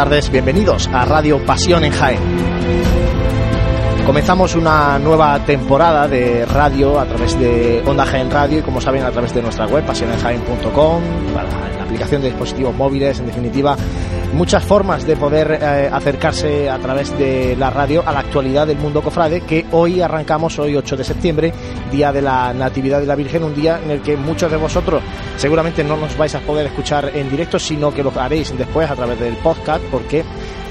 Tardes, bienvenidos a Radio Pasión en Jaén. Comenzamos una nueva temporada de radio a través de Onda Jaén Radio y como saben a través de nuestra web pasionenjaén.com, la aplicación de dispositivos móviles, en definitiva, muchas formas de poder eh, acercarse a través de la radio a la actualidad del mundo cofrade que hoy arrancamos, hoy 8 de septiembre, día de la Natividad de la Virgen, un día en el que muchos de vosotros seguramente no nos vais a poder escuchar en directo, sino que lo haréis después a través del podcast porque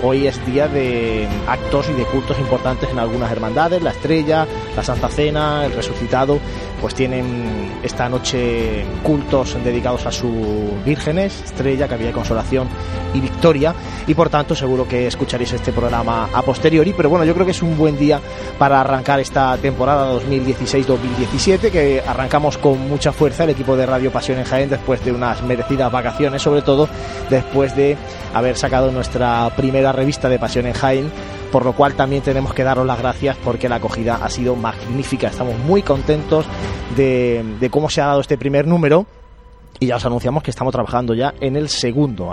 Hoy es día de actos y de cultos importantes en algunas hermandades, la Estrella, la Santa Cena, el Resucitado, pues tienen esta noche cultos dedicados a sus vírgenes, Estrella, Cabilla de Consolación y Victoria, y por tanto seguro que escucharéis este programa a posteriori, pero bueno, yo creo que es un buen día para arrancar esta temporada 2016-2017, que arrancamos con mucha fuerza el equipo de Radio Pasión en Jaén después de unas merecidas vacaciones, sobre todo después de haber sacado nuestra primera revista de Pasión en Jaén, por lo cual también tenemos que daros las gracias porque la acogida ha sido magnífica. Estamos muy contentos de, de cómo se ha dado este primer número y ya os anunciamos que estamos trabajando ya en el segundo.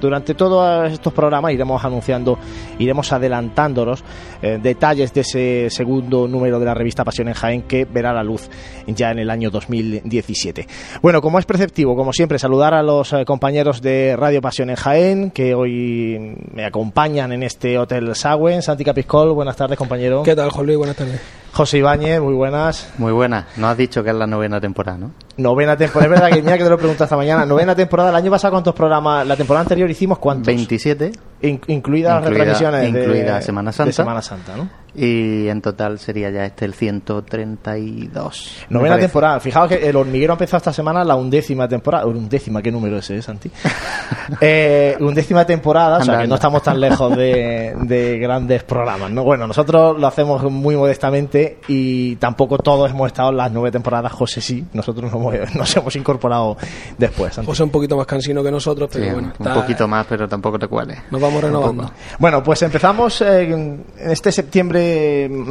Durante todos estos programas iremos anunciando, iremos adelantándonos eh, detalles de ese segundo número de la revista Pasión en Jaén que verá la luz ya en el año 2017. Bueno, como es preceptivo, como siempre, saludar a los eh, compañeros de Radio Pasión en Jaén que hoy me acompañan en este Hotel Sagüen. Santi Capiscol, buenas tardes, compañero. ¿Qué tal, Jorge? Buenas tardes. José Ibáñez, muy buenas. Muy buenas. No has dicho que es la novena temporada, ¿no? Novena temporada. Es verdad que mira que te lo preguntas esta mañana. Novena temporada. El año pasado, ¿cuántos programas? La temporada anterior hicimos cuántos? 27. incluidas las retransmisiones incluida de Semana Santa. De Semana Santa, ¿no? Y en total sería ya este el 132. Novena temporada. Fijaos que el hormiguero ha empezado esta semana la undécima temporada. Undécima, ¿qué número es ese, Santi? eh, undécima temporada, o sea que no estamos tan lejos de, de grandes programas, ¿no? Bueno, nosotros lo hacemos muy modestamente y tampoco todos hemos estado en las nueve temporadas. José sí, nosotros nos hemos, nos hemos incorporado después. Santi. José un poquito más cansino que nosotros, pero Sí, bueno. un está- poquito más, pero tampoco te cuales. Nos vamos renovando. Bueno, pues empezamos eh, en este septiembre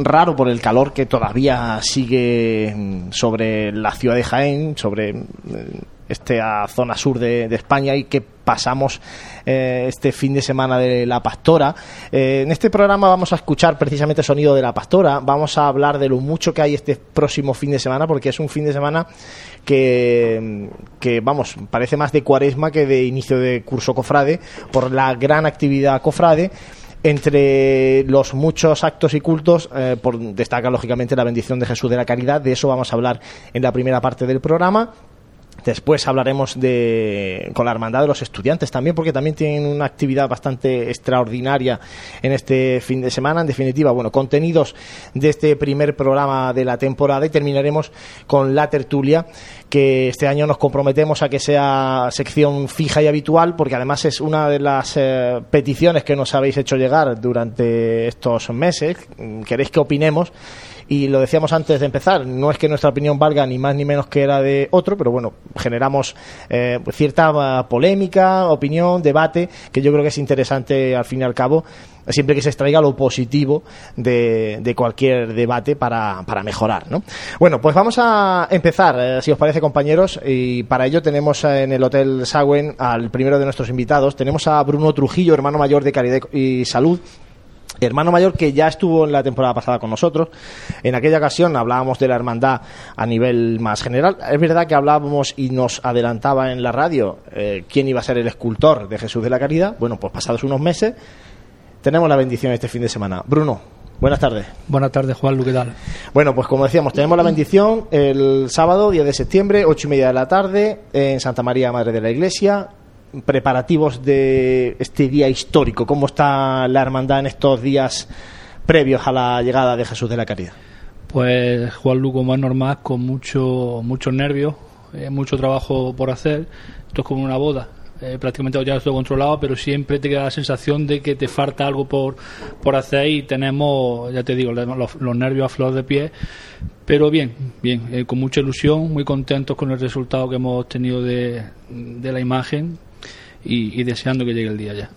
raro por el calor que todavía sigue sobre la ciudad de Jaén, sobre mm, esta zona sur de, de España y que pasamos eh, este fin de semana de la pastora. Eh, en este programa vamos a escuchar precisamente sonido de la pastora, vamos a hablar de lo mucho que hay este próximo fin de semana porque es un fin de semana que, que vamos, parece más de cuaresma que de inicio de curso cofrade por la gran actividad cofrade entre los muchos actos y cultos, eh, destaca lógicamente la bendición de Jesús de la Caridad. De eso vamos a hablar en la primera parte del programa. Después hablaremos de, con la Hermandad de los Estudiantes también, porque también tienen una actividad bastante extraordinaria en este fin de semana. En definitiva, bueno, contenidos de este primer programa de la temporada y terminaremos con la tertulia, que este año nos comprometemos a que sea sección fija y habitual, porque además es una de las eh, peticiones que nos habéis hecho llegar durante estos meses. Queréis que opinemos y lo decíamos antes de empezar, no es que nuestra opinión valga ni más ni menos que la de otro, pero bueno, generamos eh, cierta eh, polémica, opinión, debate, que yo creo que es interesante al fin y al cabo, siempre que se extraiga lo positivo de, de cualquier debate para, para mejorar. ¿no? Bueno, pues vamos a empezar, eh, si os parece compañeros, y para ello tenemos en el Hotel Sagüen al primero de nuestros invitados, tenemos a Bruno Trujillo, hermano mayor de Caridad y Salud, hermano mayor que ya estuvo en la temporada pasada con nosotros. En aquella ocasión hablábamos de la hermandad a nivel más general. Es verdad que hablábamos y nos adelantaba en la radio eh, quién iba a ser el escultor de Jesús de la Caridad. Bueno, pues pasados unos meses tenemos la bendición este fin de semana. Bruno, buenas tardes. Buenas tardes, Juan, ¿qué tal? Bueno, pues como decíamos, tenemos la bendición el sábado, 10 de septiembre, ocho y media de la tarde, en Santa María, Madre de la Iglesia. Preparativos de este día histórico. ¿Cómo está la hermandad en estos días previos a la llegada de Jesús de la Caridad? Pues Juan Lugo más normal, con mucho, muchos nervios, eh, mucho trabajo por hacer. Esto es como una boda. Eh, prácticamente ya estoy controlado, pero siempre te queda la sensación de que te falta algo por, por hacer y tenemos, ya te digo, los, nervios a flor de pie. Pero bien, bien, eh, con mucha ilusión, muy contentos con el resultado que hemos tenido de, de la imagen y, y deseando que llegue el día ya.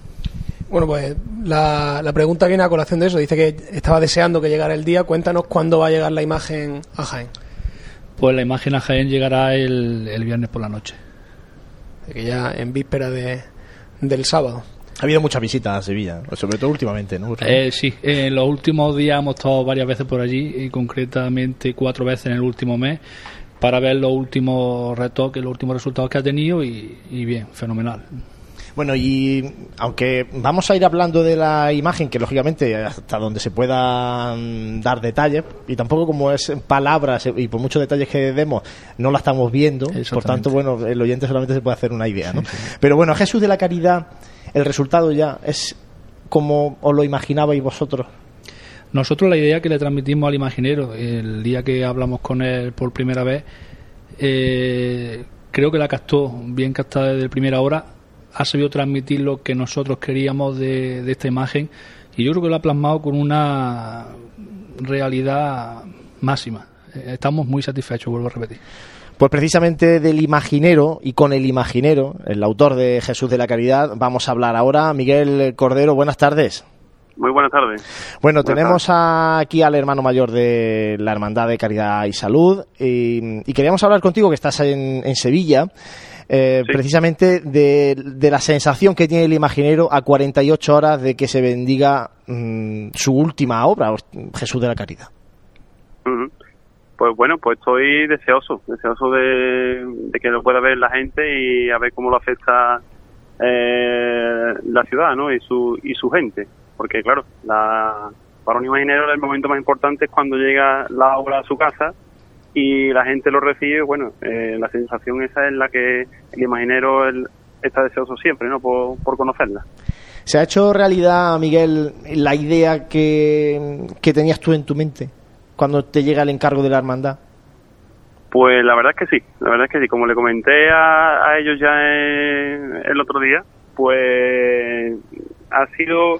Bueno, pues la, la pregunta viene a colación de eso. Dice que estaba deseando que llegara el día. Cuéntanos cuándo va a llegar la imagen a Jaén. Pues la imagen a Jaén llegará el, el viernes por la noche. Que ya en víspera de, del sábado. Ha habido muchas visitas a Sevilla, sobre todo últimamente, ¿no? Eh, sí, en los últimos días hemos estado varias veces por allí, y concretamente cuatro veces en el último mes, para ver los últimos retoques, los últimos resultados que ha tenido y, y bien, fenomenal. Bueno, y aunque vamos a ir hablando de la imagen, que lógicamente hasta donde se puedan dar detalles, y tampoco como es en palabras y por muchos detalles que demos, no la estamos viendo, por tanto, bueno, el oyente solamente se puede hacer una idea, ¿no? Pero bueno, Jesús de la Caridad, el resultado ya es como os lo imaginabais vosotros. Nosotros la idea que le transmitimos al imaginero el día que hablamos con él por primera vez, eh, creo que la captó bien captada desde primera hora ha sabido transmitir lo que nosotros queríamos de, esta imagen y yo creo que lo ha plasmado con una realidad máxima. Eh, estamos muy satisfechos, vuelvo a repetir. Pues precisamente del imaginero y con el imaginero, el autor de Jesús de la Caridad, vamos a hablar ahora. Miguel Cordero, buenas tardes. Muy buenas tardes. Bueno, tenemos aquí al hermano mayor de la Hermandad de Caridad y Salud y, queríamos hablar contigo que estás en, en Sevilla eh, precisamente de, la sensación que tiene el imaginero a 48 horas de que se bendiga mm, su última obra, Jesús de la Caridad. Pues bueno, pues estoy deseoso, deseoso de, que lo pueda ver la gente y a ver cómo lo afecta eh, la ciudad ¿no? y, su, y su gente. Porque claro, la, para un imaginero el momento más importante es cuando llega la obra a su casa y la gente lo recibe, bueno, eh, la sensación esa es la que el imaginero está deseoso siempre, ¿no? Por, conocerla. ¿Se ha hecho realidad, Miguel, la idea que, tenías tú en tu mente cuando te llega el encargo de la hermandad? Pues la verdad es que sí, la verdad es que sí. Como le comenté a, ellos ya el otro día, pues ha sido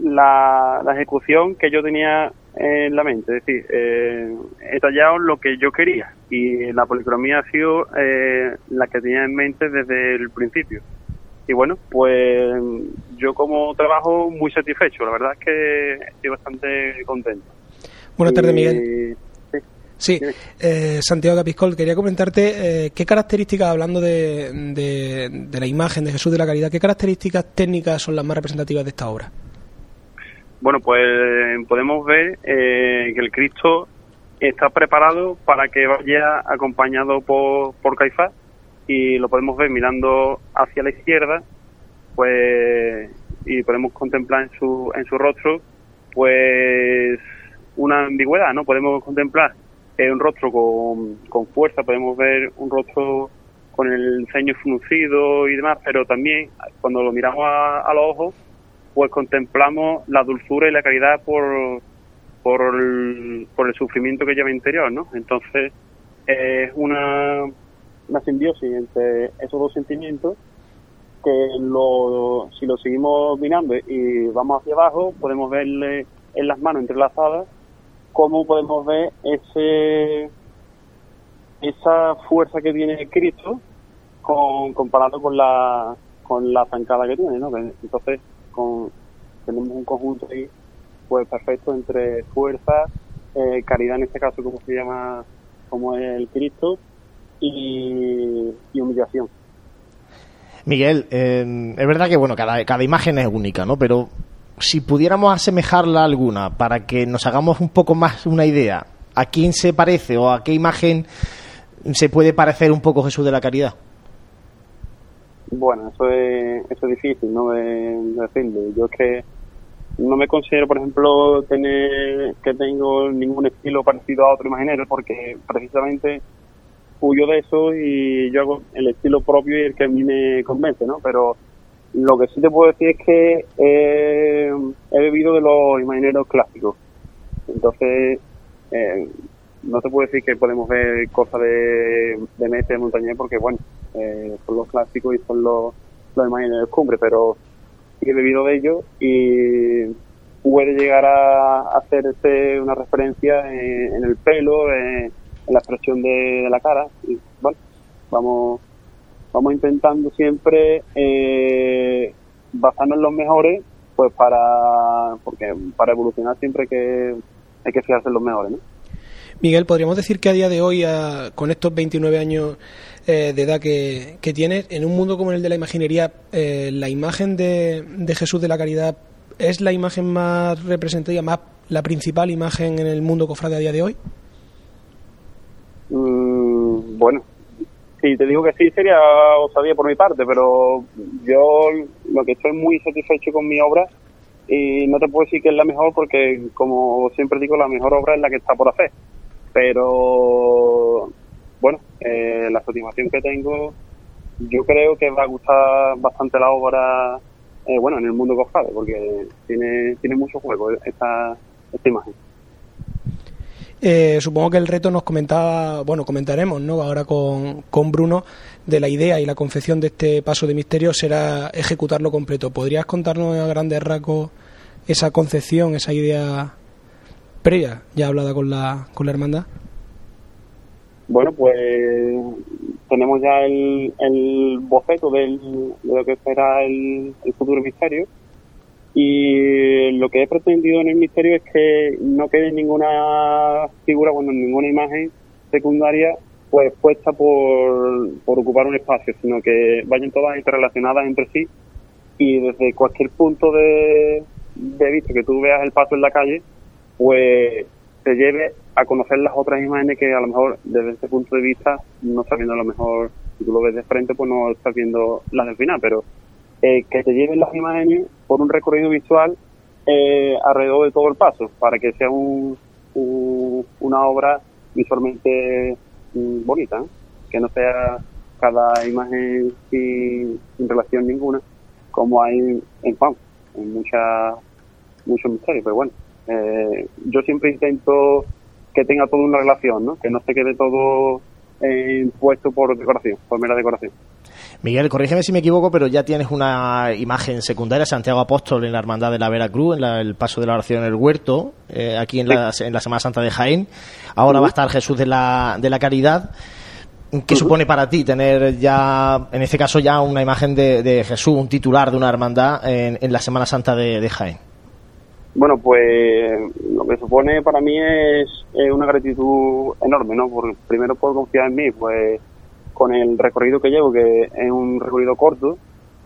la, la ejecución que yo tenía en la mente, es decir, eh, he tallado lo que yo quería y la policromía ha sido eh, la que tenía en mente desde el principio. Y bueno, pues yo como trabajo muy satisfecho, la verdad es que estoy bastante contento. Buenas tardes, Miguel. Sí, eh, Santiago Capiscol, quería comentarte qué características, hablando de, de la imagen de Jesús de la Caridad, qué características técnicas son las más representativas de esta obra. Bueno, pues podemos ver eh, que el Cristo está preparado para que vaya acompañado por, por Caifás y lo podemos ver mirando hacia la izquierda, pues y podemos contemplar en su en su rostro, pues una ambigüedad, ¿no? Podemos contemplar un rostro con, con fuerza, podemos ver un rostro con el ceño fruncido y demás, pero también cuando lo miramos a, a los ojos pues contemplamos la dulzura y la caridad por, por, el, por el sufrimiento que lleva interior, ¿no? Entonces, es una, una simbiosis entre esos dos sentimientos que lo, si lo seguimos mirando y vamos hacia abajo, podemos verle en las manos entrelazadas cómo podemos ver ese esa fuerza que tiene Cristo con, comparado con la con la zancada que tiene, ¿no? Entonces, con, tenemos un conjunto ahí pues perfecto entre fuerza, eh, caridad en este caso como se llama, como el Cristo, y, humillación. Miguel, eh, es verdad que bueno, cada, cada imagen es única, ¿no? Pero si pudiéramos asemejarla alguna para que nos hagamos un poco más una idea, ¿a quién se parece o a qué imagen se puede parecer un poco Jesús de la Caridad? Bueno, eso es, eso es difícil, ¿no? De, decirlo. Yo es que no me considero, por ejemplo, tener que tengo ningún estilo parecido a otro imaginero, porque precisamente huyo de eso y yo hago el estilo propio y el que a mí me convence, ¿no? Pero lo que sí te puedo decir es que he bebido de los imagineros clásicos. Entonces, eh, no te puedo decir que podemos ver cosas de, de Mete, de Montañés, porque bueno, eh, son los clásicos y son los, los de cumbre, pero he bebido de ellos y puede llegar a hacerse una referencia en, el pelo, en, la expresión de, la cara. Y bueno, vamos, vamos intentando siempre eh, basarnos en los mejores, pues para, porque para evolucionar siempre hay que, hay que fijarse en los mejores, ¿no? Miguel, ¿podríamos decir que a día de hoy, con estos 29 años eh, de edad que, tienes, en un mundo como el de la imaginería, eh, la imagen de, Jesús de la Caridad es la imagen más representativa, más la principal imagen en el mundo cofrade a día de hoy? Mm, bueno, si te digo que sí, sería osadía por mi parte, pero yo lo que estoy muy satisfecho con mi obra y no te puedo decir que es la mejor porque, como siempre digo, la mejor obra es la que está por hacer. Pero, bueno, eh, la satisfacción que tengo, yo creo que va a gustar bastante la obra, eh, bueno, en el mundo cofrade, porque tiene, tiene mucho juego esta, esta imagen. Eh, supongo que el reto nos comentaba, bueno, comentaremos, ¿no? Ahora con, con Bruno, de la idea y la confección de este paso de misterio será ejecutarlo completo. ¿Podrías contarnos a grandes rasgos esa concepción, esa idea previa, ya hablada con la, con la hermandad? Bueno, pues tenemos ya el, el boceto de lo que será el, el futuro misterio y lo que he pretendido en el misterio es que no quede ninguna figura, bueno, ninguna imagen secundaria pues puesta por, por ocupar un espacio, sino que vayan todas interrelacionadas entre sí y desde cualquier punto de, de vista que tú veas el paso en la calle, pues te lleve a conocer las otras imágenes que a lo mejor desde ese punto de vista no estás viendo a lo mejor, si tú lo ves de frente, pues no estás viendo las del final, pero eh, que te lleven las imágenes por un recorrido visual eh, alrededor de todo el paso, para que sea un, una obra visualmente mm, bonita, que no sea cada imagen sin, relación ninguna, como hay en Juan, en mucha, muchos misterios, pero bueno, eh, yo siempre intento que tenga toda una relación, ¿no? que no se quede todo eh, puesto por decoración, por mera decoración. Miguel, corrígeme si me equivoco, pero ya tienes una imagen secundaria, Santiago Apóstol en la Hermandad de la Veracruz, en el paso de la oración en el huerto, eh, aquí en, la, Semana Santa de Jaén. Ahora va a estar Jesús de la, de la Caridad. ¿Qué supone para ti tener ya, en este caso ya una imagen de, Jesús, un titular de una hermandad en, la Semana Santa de, Jaén? Bueno, pues lo que supone para mí es, una gratitud enorme, ¿no? Por, primero por confiar en mí, pues con el recorrido que llevo, que es un recorrido corto,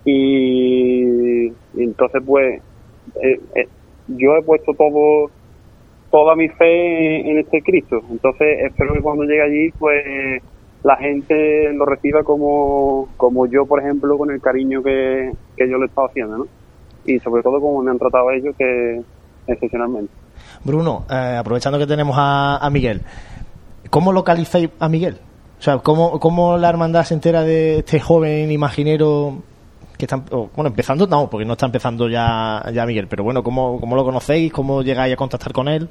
y, entonces pues eh, eh, yo he puesto todo toda mi fe en, este Cristo, entonces espero que cuando llegue allí pues la gente lo reciba como, como yo, por ejemplo, con el cariño que, yo le he estado haciendo, ¿no? Y sobre todo como me han tratado ellos, que excepcionalmente. Bruno, eh, aprovechando que tenemos a, a Miguel, ¿cómo localizáis a Miguel? O sea, ¿cómo, ¿cómo, la hermandad se entera de este joven imaginero que está, bueno, empezando, no, porque no está empezando ya, ya Miguel, pero bueno, ¿cómo, ¿cómo lo conocéis? ¿Cómo llegáis a contactar con él?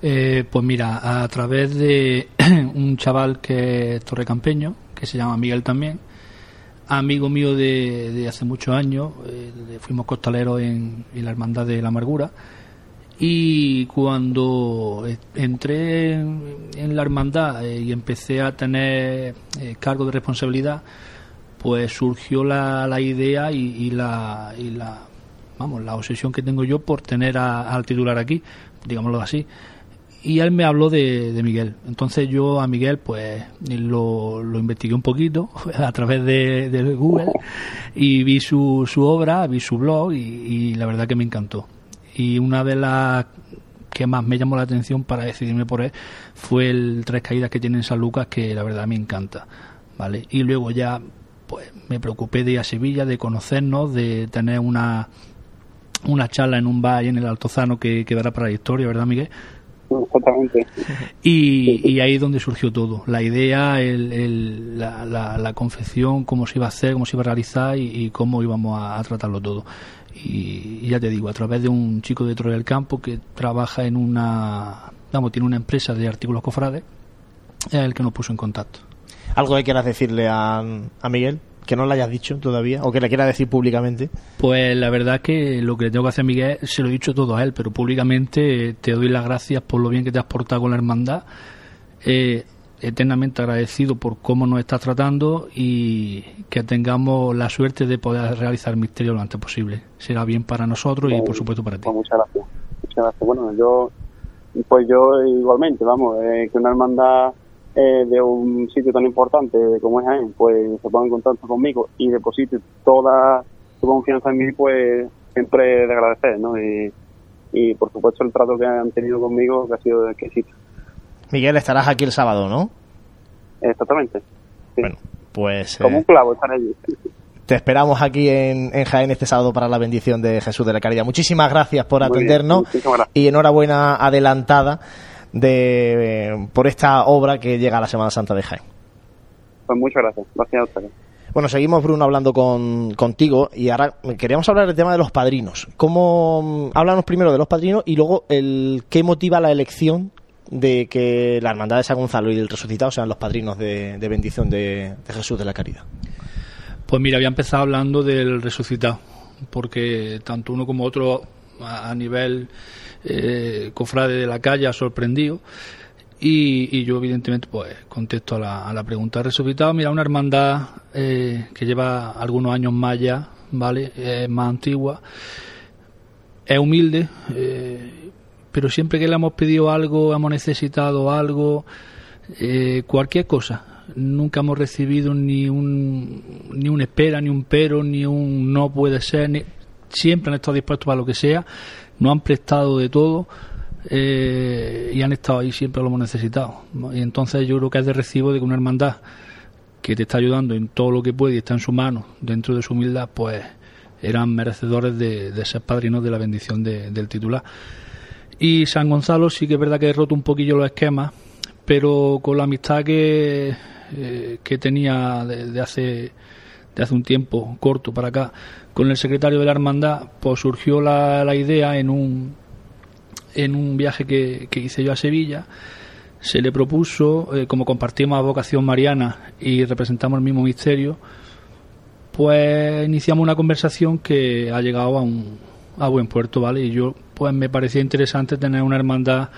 Eh, pues mira, a través de un chaval que es torrecampeño, que se llama Miguel también, amigo mío de, hace muchos años, eh, fuimos costaleros en, la Hermandad de la Amargura, y cuando entré en la hermandad eh, y empecé a tener eh, cargo de responsabilidad, pues surgió la, la idea y, la, y la vamos la obsesión que tengo yo por tener al titular aquí, digámoslo así. Y él me habló de, Miguel. Entonces yo a Miguel pues lo, lo investigué un poquito a través de, Google y vi su, su obra, vi su blog y la verdad que me encantó y una de las que más me llamó la atención para decidirme por él fue el Tres Caídas que tiene en San Lucas, que la verdad me encanta. ¿vale? Y luego ya pues me preocupé de ir a Sevilla, de conocernos, de tener una, una charla en un bar en el Altozano que quedará para la historia, ¿verdad, Miguel? Exactamente. Y, y, ahí es donde surgió todo. La idea, el, la, la, confección, cómo se iba a hacer, cómo se iba a realizar y, cómo íbamos a, tratarlo todo. Y, ya te digo, a través de un chico de Torre del Campo que trabaja en una, vamos, tiene una empresa de artículos cofrades, es el que nos puso en contacto. ¿Algo que quieras decirle a, a Miguel? Que no le hayas dicho todavía o que le quiera decir públicamente? Pues la verdad que lo que le tengo que hacer a Miguel se lo he dicho todo a él, pero públicamente te doy las gracias por lo bien que te has portado con la hermandad. Eh, eternamente agradecido por cómo nos estás tratando y que tengamos la suerte de poder realizar el misterio lo antes posible. Será bien para nosotros y por supuesto para ti. Pues muchas gracias. Muchas gracias. Bueno, yo pues yo igualmente, vamos, eh, que una hermandad eh, de un sitio tan importante como es Jaén, pues se ponga en contacto conmigo y deposite toda su confianza en mí, pues siempre de agradecer, ¿no? Y, y por supuesto el trato que han tenido conmigo que ha sido exquisito. Miguel, estarás aquí el sábado, ¿no? Exactamente. Bueno, pues... Como eh, un clavo estar allí. Te esperamos aquí en, en, Jaén este sábado para la bendición de Jesús de la Caridad. Muchísimas gracias por atendernos y enhorabuena adelantada de, eh, por esta obra que llega a la Semana Santa de Jaén. Pues muchas gracias. Gracias a ustedes. Bueno, seguimos, Bruno, hablando con, contigo y ahora queríamos hablar del tema de los padrinos. ¿Cómo, háblanos primero de los padrinos y luego el qué motiva la elección de que la Hermandad de San Gonzalo y el Resucitado sean los padrinos de, de bendición de, de Jesús de la Caridad? Pues mira, había empezado hablando del resucitado, porque tanto uno como otro a, a nivel eh, cofrade de la calle ha sorprendido. Y, yo, evidentemente, pues contesto a la, a la pregunta. Resucitado, mira, una hermandad eh, que lleva algunos años más ya, ¿vale? Es más antigua, es humilde, eh, pero siempre que le hemos pedido algo, hemos necesitado algo, eh, cualquier cosa, nunca hemos recibido ni un ni un espera, ni un pero, ni un no puede ser, siempre han estado dispuestos para lo que sea, no han prestado de todo eh, y han estado ahí siempre lo hemos necesitado. Y entonces yo creo que es de recibo de que una hermandad que te está ayudando en todo lo que puede y está en su mano, dentro de su humildad, pues eran merecedores de, ser padrinos de la bendición de, del titular. Y San Gonzalo sí que es verdad que he roto un poquillo los esquemas, pero con la amistad que, eh, que tenía de, hace de hace un tiempo corto para acá con el secretario de la hermandad pues surgió la, la idea en un en un viaje que, que, hice yo a Sevilla. Se le propuso eh, como compartimos vocación mariana y representamos el mismo misterio pues iniciamos una conversación que ha llegado a un a buen puerto vale y yo pues me parecía interesante tener una hermandad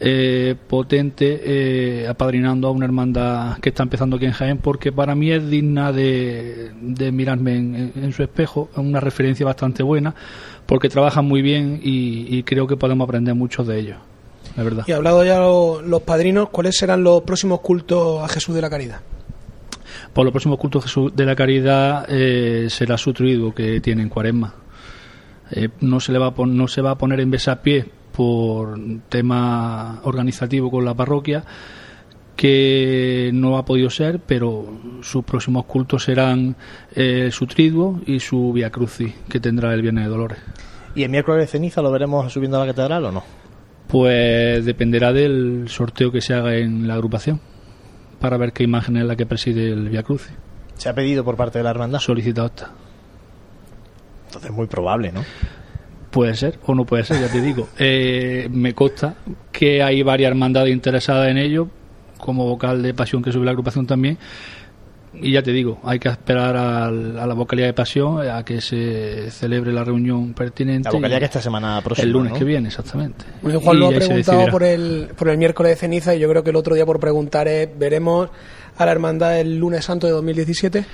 eh, potente eh, apadrinando a una hermandad que está empezando aquí en Jaén porque para mí es digna de, de mirarme en, en, su espejo, es una referencia bastante buena porque trabajan muy bien y, y creo que podemos aprender mucho de ellos, la verdad. Y hablado ya los, los padrinos, ¿cuáles serán los próximos cultos a Jesús de la Caridad? Por los próximos cultos a Jesús de la Caridad eh, será su triduo que tiene en Cuaresma. Eh, no se le va a no se va a poner en besapié por tema organizativo con la parroquia que no ha podido ser, pero sus próximos cultos serán eh, su triduo y su Via Crucis, que tendrá el Viernes de Dolores. ¿Y el miércoles de ceniza lo veremos subiendo a la catedral o no? Pues dependerá del sorteo que se haga en la agrupación, para ver qué imagen es la que preside el Via Crucis. ¿Se ha pedido por parte de la hermandad? Solicitado está. Entonces es muy probable, ¿no? Puede ser o no puede ser, ya te digo. Eh, me consta que hay varias hermandades interesadas en ello, como vocal de pasión que sube la agrupación también. Y ya te digo, hay que esperar al, a la vocalía de pasión a que se celebre la reunión pertinente. La vocalía que esta semana próxima. El lunes ¿no? que viene, exactamente. Bueno, Juan lo ha preguntado por el, por el miércoles de ceniza y yo creo que el otro día por preguntar es, ¿veremos a la hermandad el lunes santo de 2017?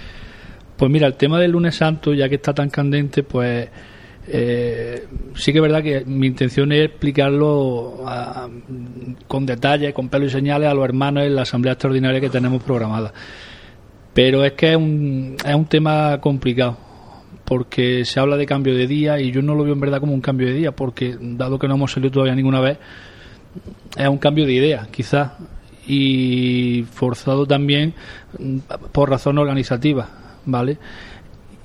Pues mira, el tema del lunes santo, ya que está tan candente, pues eh, sí que es verdad que mi intención es explicarlo a, con detalle, con pelo y señales a los hermanos en la asamblea extraordinaria que tenemos programada. Pero es que es un, es un tema complicado, porque se habla de cambio de día y yo no lo veo en verdad como un cambio de día, porque dado que no hemos salido todavía ninguna vez, es un cambio de idea, quizás, y forzado también por razones organizativas, ¿vale?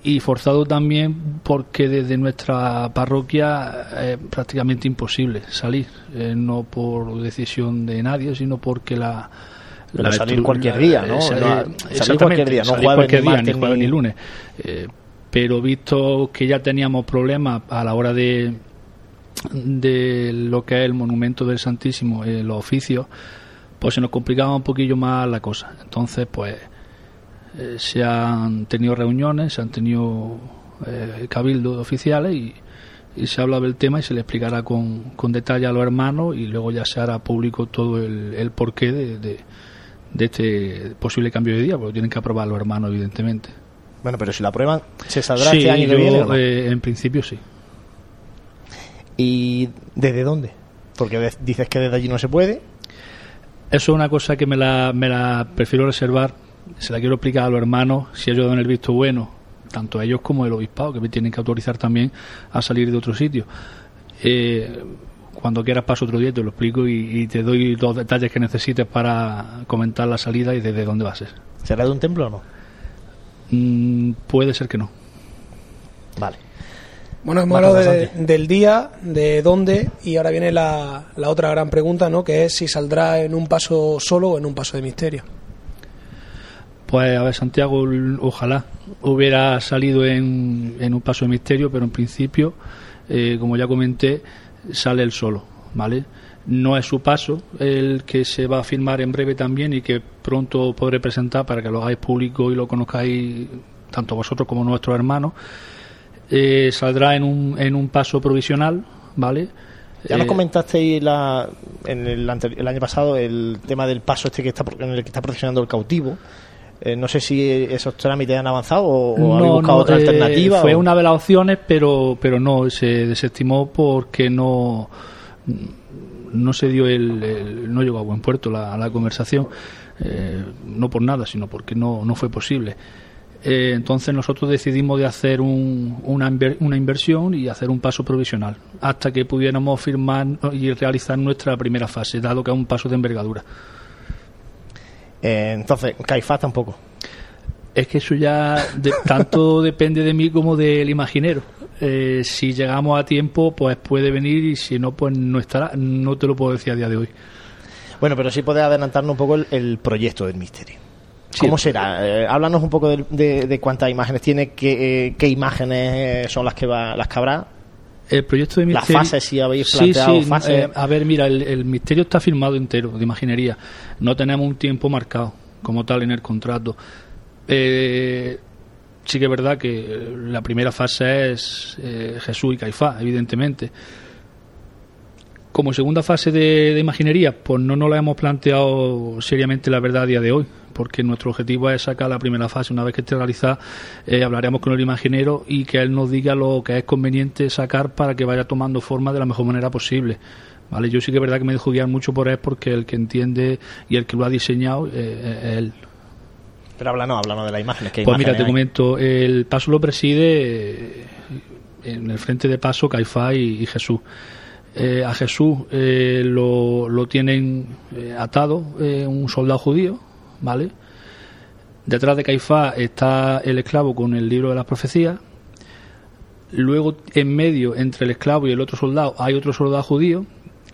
Y forzado también porque desde nuestra parroquia es prácticamente imposible salir, eh, no por decisión de nadie, sino porque la... Salir cualquier día, ¿no? Salir, cualquier día, no salir cualquier ni, día, ni jueves ni lunes. Eh, pero visto que ya teníamos problemas a la hora de de lo que es el monumento del Santísimo, eh, los oficios, pues se nos complicaba un poquillo más la cosa. Entonces, pues eh, se han tenido reuniones, se han tenido eh, cabildos oficiales y, y, se ha hablado del tema y se le explicará con, con, detalle a los hermanos y luego ya se hará público todo el, el porqué de, de, de, este posible cambio de día, porque tienen que aprobar los hermanos, evidentemente. Bueno, pero si la aprueban, ¿se saldrá sí, este año que viene? eh, en principio sí. ¿Y desde dónde Porque dices que desde allí no se puede. Eso es una cosa que me la, me la prefiero reservar. Se la quiero explicar a los hermanos si ellos dan el visto bueno, tanto ellos como el obispado, que me tienen que autorizar también a salir de otro sitio. Eh, cuando quieras paso otro día te lo explico y, te doy los detalles que necesites para comentar la salida y desde dónde va a ser. ¿Será de un templo o no? Mm, puede ser que no. Vale. Bueno, hemos hablado del día, de dónde, y ahora viene la, la, otra gran pregunta, ¿no? Que es si saldrá en un paso solo o en un paso de misterio. Pues a ver, Santiago, ojalá hubiera salido en, en un paso de misterio, pero en principio, eh, como ya comenté, sale el solo, ¿vale? No es su paso el que se va a firmar en breve también y que pronto podré presentar para que lo hagáis público y lo conozcáis tanto vosotros como nuestros hermanos. Eh, saldrá en un, en un paso provisional, ¿vale? Ya nos eh, comentasteis la, en el, el, año pasado el tema del paso este que está en el que está procesionando el cautivo. Eh, no sé si esos trámites han avanzado o, no, habéis buscado otra alternativa. Fue una de las opciones, pero, pero no, se desestimó porque no no se dio el, no llegó a buen puerto la, la conversación no por nada sino porque no, no fue posible eh, entonces nosotros decidimos de hacer una, una, inversión y hacer un paso provisional hasta que pudiéramos firmar y realizar nuestra primera fase, dado que es un paso de envergadura. Eh, entonces, Caifás tampoco. Es que eso ya tanto depende de mí como del imaginero. Eh, si llegamos a tiempo, pues puede venir y si no, pues no estará. No te lo puedo decir a día de hoy. Bueno, pero sí puede adelantarnos un poco el proyecto del misterio. ¿Cómo será? Eh, háblanos un poco de, cuántas imágenes tiene, qué, eh, imágenes son las que va, las que habrá. El proyecto de misterio. Las fases, si habéis planteado fases. Eh, a ver, mira, el, misterio está firmado entero de imaginería. No tenemos un tiempo marcado como tal en el contrato. sí que es verdad que la primera fase es Jesús y Caifás, evidentemente. Como segunda fase de, de, imaginería, pues no nos la hemos planteado seriamente la verdad a día de hoy porque nuestro objetivo es sacar la primera fase. Una vez que esté realizada, eh, hablaremos con el imaginero y que él nos diga lo que es conveniente sacar para que vaya tomando forma de la mejor manera posible. ¿Vale? Yo sí que es verdad que me dejo guiar mucho por él porque el que entiende y el que lo ha diseñado eh, es él. Pero háblanos, háblanos de las imágenes. pues mira, te comento, el paso lo preside eh, en el frente de paso Caifás y, Jesús. A Jesús lo, lo, tienen atado un soldado judío ¿vale? Detrás de Caifás está el esclavo con el libro de las profecías. Luego, en medio, entre el esclavo y el otro soldado, hay otro soldado judío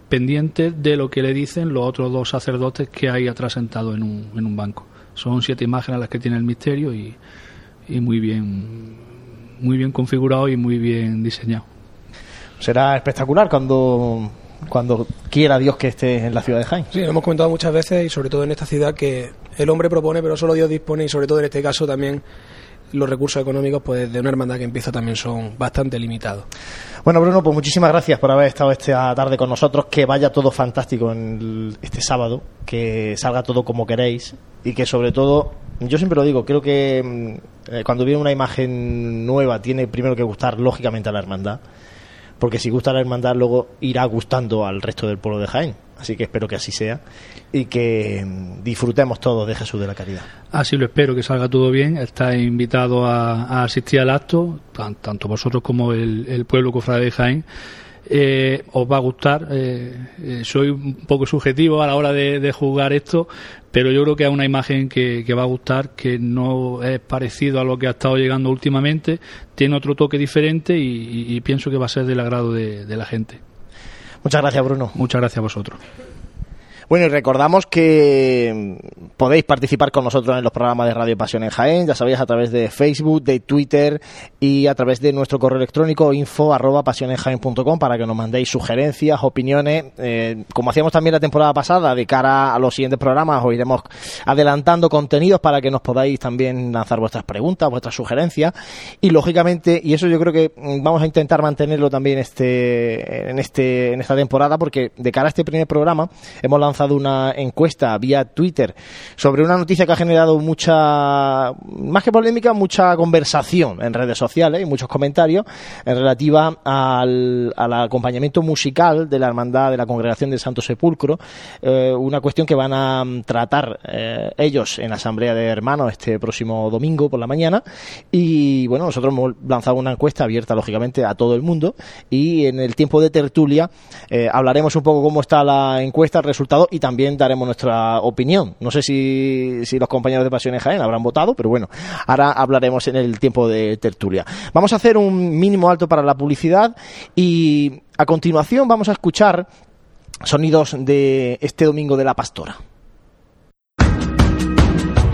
pendiente de lo que le dicen los otros dos sacerdotes que hay atrás sentados en un, en un banco. Son siete imágenes las que tiene el misterio y, y muy bien muy bien configurado y muy bien diseñado. Será espectacular cuando cuando quiera Dios que esté en la ciudad de Jaén. Sí, lo hemos comentado muchas veces y sobre todo en esta ciudad que el hombre propone, pero solo Dios dispone y sobre todo en este caso también los recursos económicos pues de una hermandad que empieza también son bastante limitados. Bueno, Bruno, pues muchísimas gracias por haber estado esta tarde con nosotros. Que vaya todo fantástico en este sábado, que salga todo como queréis y que sobre todo, yo siempre lo digo, creo que mm, eh, cuando viene una imagen nueva tiene primero que gustar lógicamente a la hermandad porque si gusta la hermandad luego irá gustando al resto del pueblo de Jaén. Así que espero que así sea y que mm, disfrutemos todos de Jesús de la Caridad. Así lo espero, que salga todo bien. Está invitado a, asistir al acto, tanto vosotros como el, el pueblo cofrade de Jaén eh, os va a gustar. Eh, eh, soy un poco subjetivo a la hora de, jugar esto, pero yo creo que es una imagen que, va a gustar, que no es parecido a lo que ha estado llegando últimamente, tiene otro toque diferente y, pienso que va a ser del agrado de, de la gente. Muchas gracias, Bruno. Muchas gracias a vosotros. Bueno, y recordamos que podéis participar con nosotros en los programas de Radio Pasión en Jaén, ya sabéis, a través de Facebook, de Twitter y a través de nuestro correo electrónico info arroba para que nos mandéis sugerencias, opiniones, eh, como hacíamos también la temporada pasada, de cara a los siguientes programas, os iremos adelantando contenidos para que nos podáis también lanzar vuestras preguntas, vuestras sugerencias. Y lógicamente, y eso yo creo que vamos a intentar mantenerlo también este, en, este, en esta temporada porque de cara a este primer programa hemos lanzado lanzado una encuesta vía Twitter sobre una noticia que ha generado mucha, más que polémica, mucha conversación en redes sociales y muchos comentarios en relativa al, acompañamiento musical de la Hermandad de la Congregación del Santo Sepulcro, eh, una cuestión que van a tratar eh, ellos en la Asamblea de Hermanos este próximo domingo por la mañana. Y bueno, nosotros hemos lanzado una encuesta abierta lógicamente a todo el mundo. Y en el tiempo de tertulia eh, hablaremos un poco cómo está la encuesta, el resultado y también daremos nuestra opinión. No sé si, si los compañeros de Pasiones Jaén habrán votado, pero bueno, ahora hablaremos en el tiempo de tertulia. Vamos a hacer un mínimo alto para la publicidad y a continuación vamos a escuchar sonidos de este domingo de la pastora.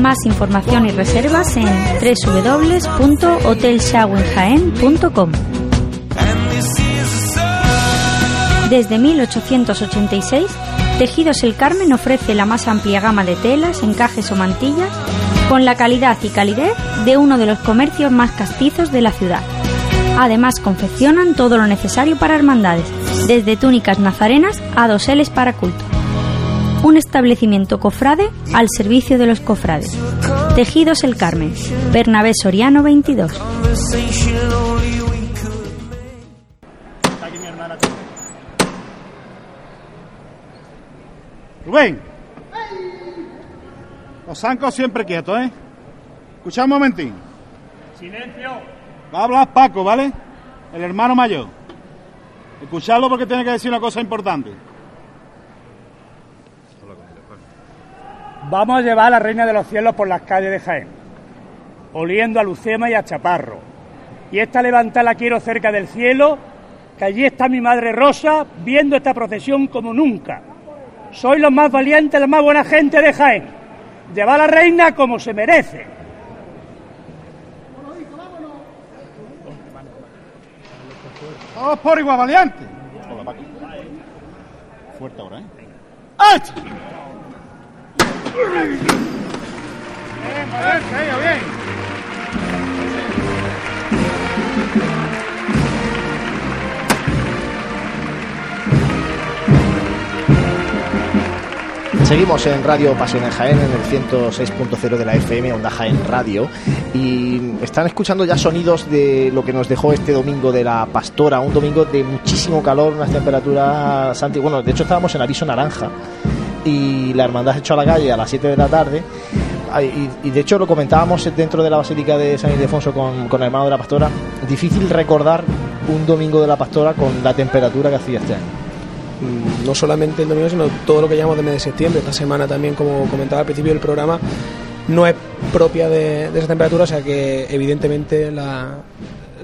Más información y reservas en www.hotelshawenjaen.com. Desde 1886, Tejidos El Carmen ofrece la más amplia gama de telas, encajes o mantillas con la calidad y calidez de uno de los comercios más castizos de la ciudad. Además, confeccionan todo lo necesario para hermandades, desde túnicas nazarenas a doseles para culto un establecimiento cofrade al servicio de los cofrades. Tejidos El Carmen, Bernabé Soriano 22. Rubén. Los zancos siempre quietos, ¿eh? Escucha un momentín. Silencio. Va a hablar Paco, ¿vale? El hermano mayor. Escuchadlo porque tiene que decir una cosa importante. Vamos a llevar a la Reina de los Cielos por las calles de Jaén, oliendo a Lucema y a Chaparro. Y esta levanta la quiero cerca del cielo, que allí está mi madre Rosa viendo esta procesión como nunca. Soy los más valientes, la más buena gente de Jaén. Lleva a la reina como se merece. Todos por igual valientes. Fuerte ahora, ¿eh? Seguimos en Radio Pasión en Jaén, en el 106.0 de la FM, Onda Jaén Radio. Y están escuchando ya sonidos de lo que nos dejó este domingo de la Pastora, un domingo de muchísimo calor, unas temperaturas. Bueno, de hecho estábamos en aviso naranja y la hermandad se echó a la calle a las 7 de la tarde. Y, de hecho lo comentábamos dentro de la Basílica de San Ildefonso con, con el hermano de la pastora. Difícil recordar un domingo de la pastora con la temperatura que hacía este año mm, no solamente el domingo, sino todo lo que llamamos de mes de septiembre. Esta semana también, como comentaba al principio del programa, no es propia de, de esa temperatura, o sea que evidentemente la,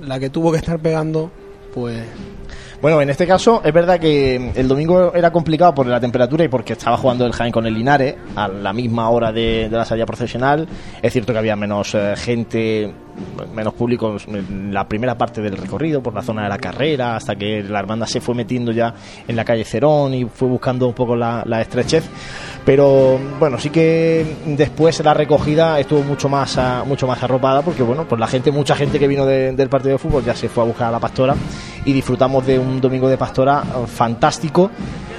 la que tuvo que estar pegando, pues bueno, en este caso es verdad que el domingo era complicado por la temperatura y porque estaba jugando el Jaén con el Linares a la misma hora de, la salida procesional. Es cierto que había menos eh, gente, menos público en la primera parte del recorrido, por la zona de la carrera, hasta que la hermandad se fue metiendo ya en la calle Cerón y fue buscando un poco la, estrechez. Pero bueno, sí que después la recogida estuvo mucho más mucho más arropada porque bueno, pues la gente, mucha gente que vino del partido de fútbol ya se fue a buscar a la pastora y disfrutamos de un domingo de pastora eh, fantástico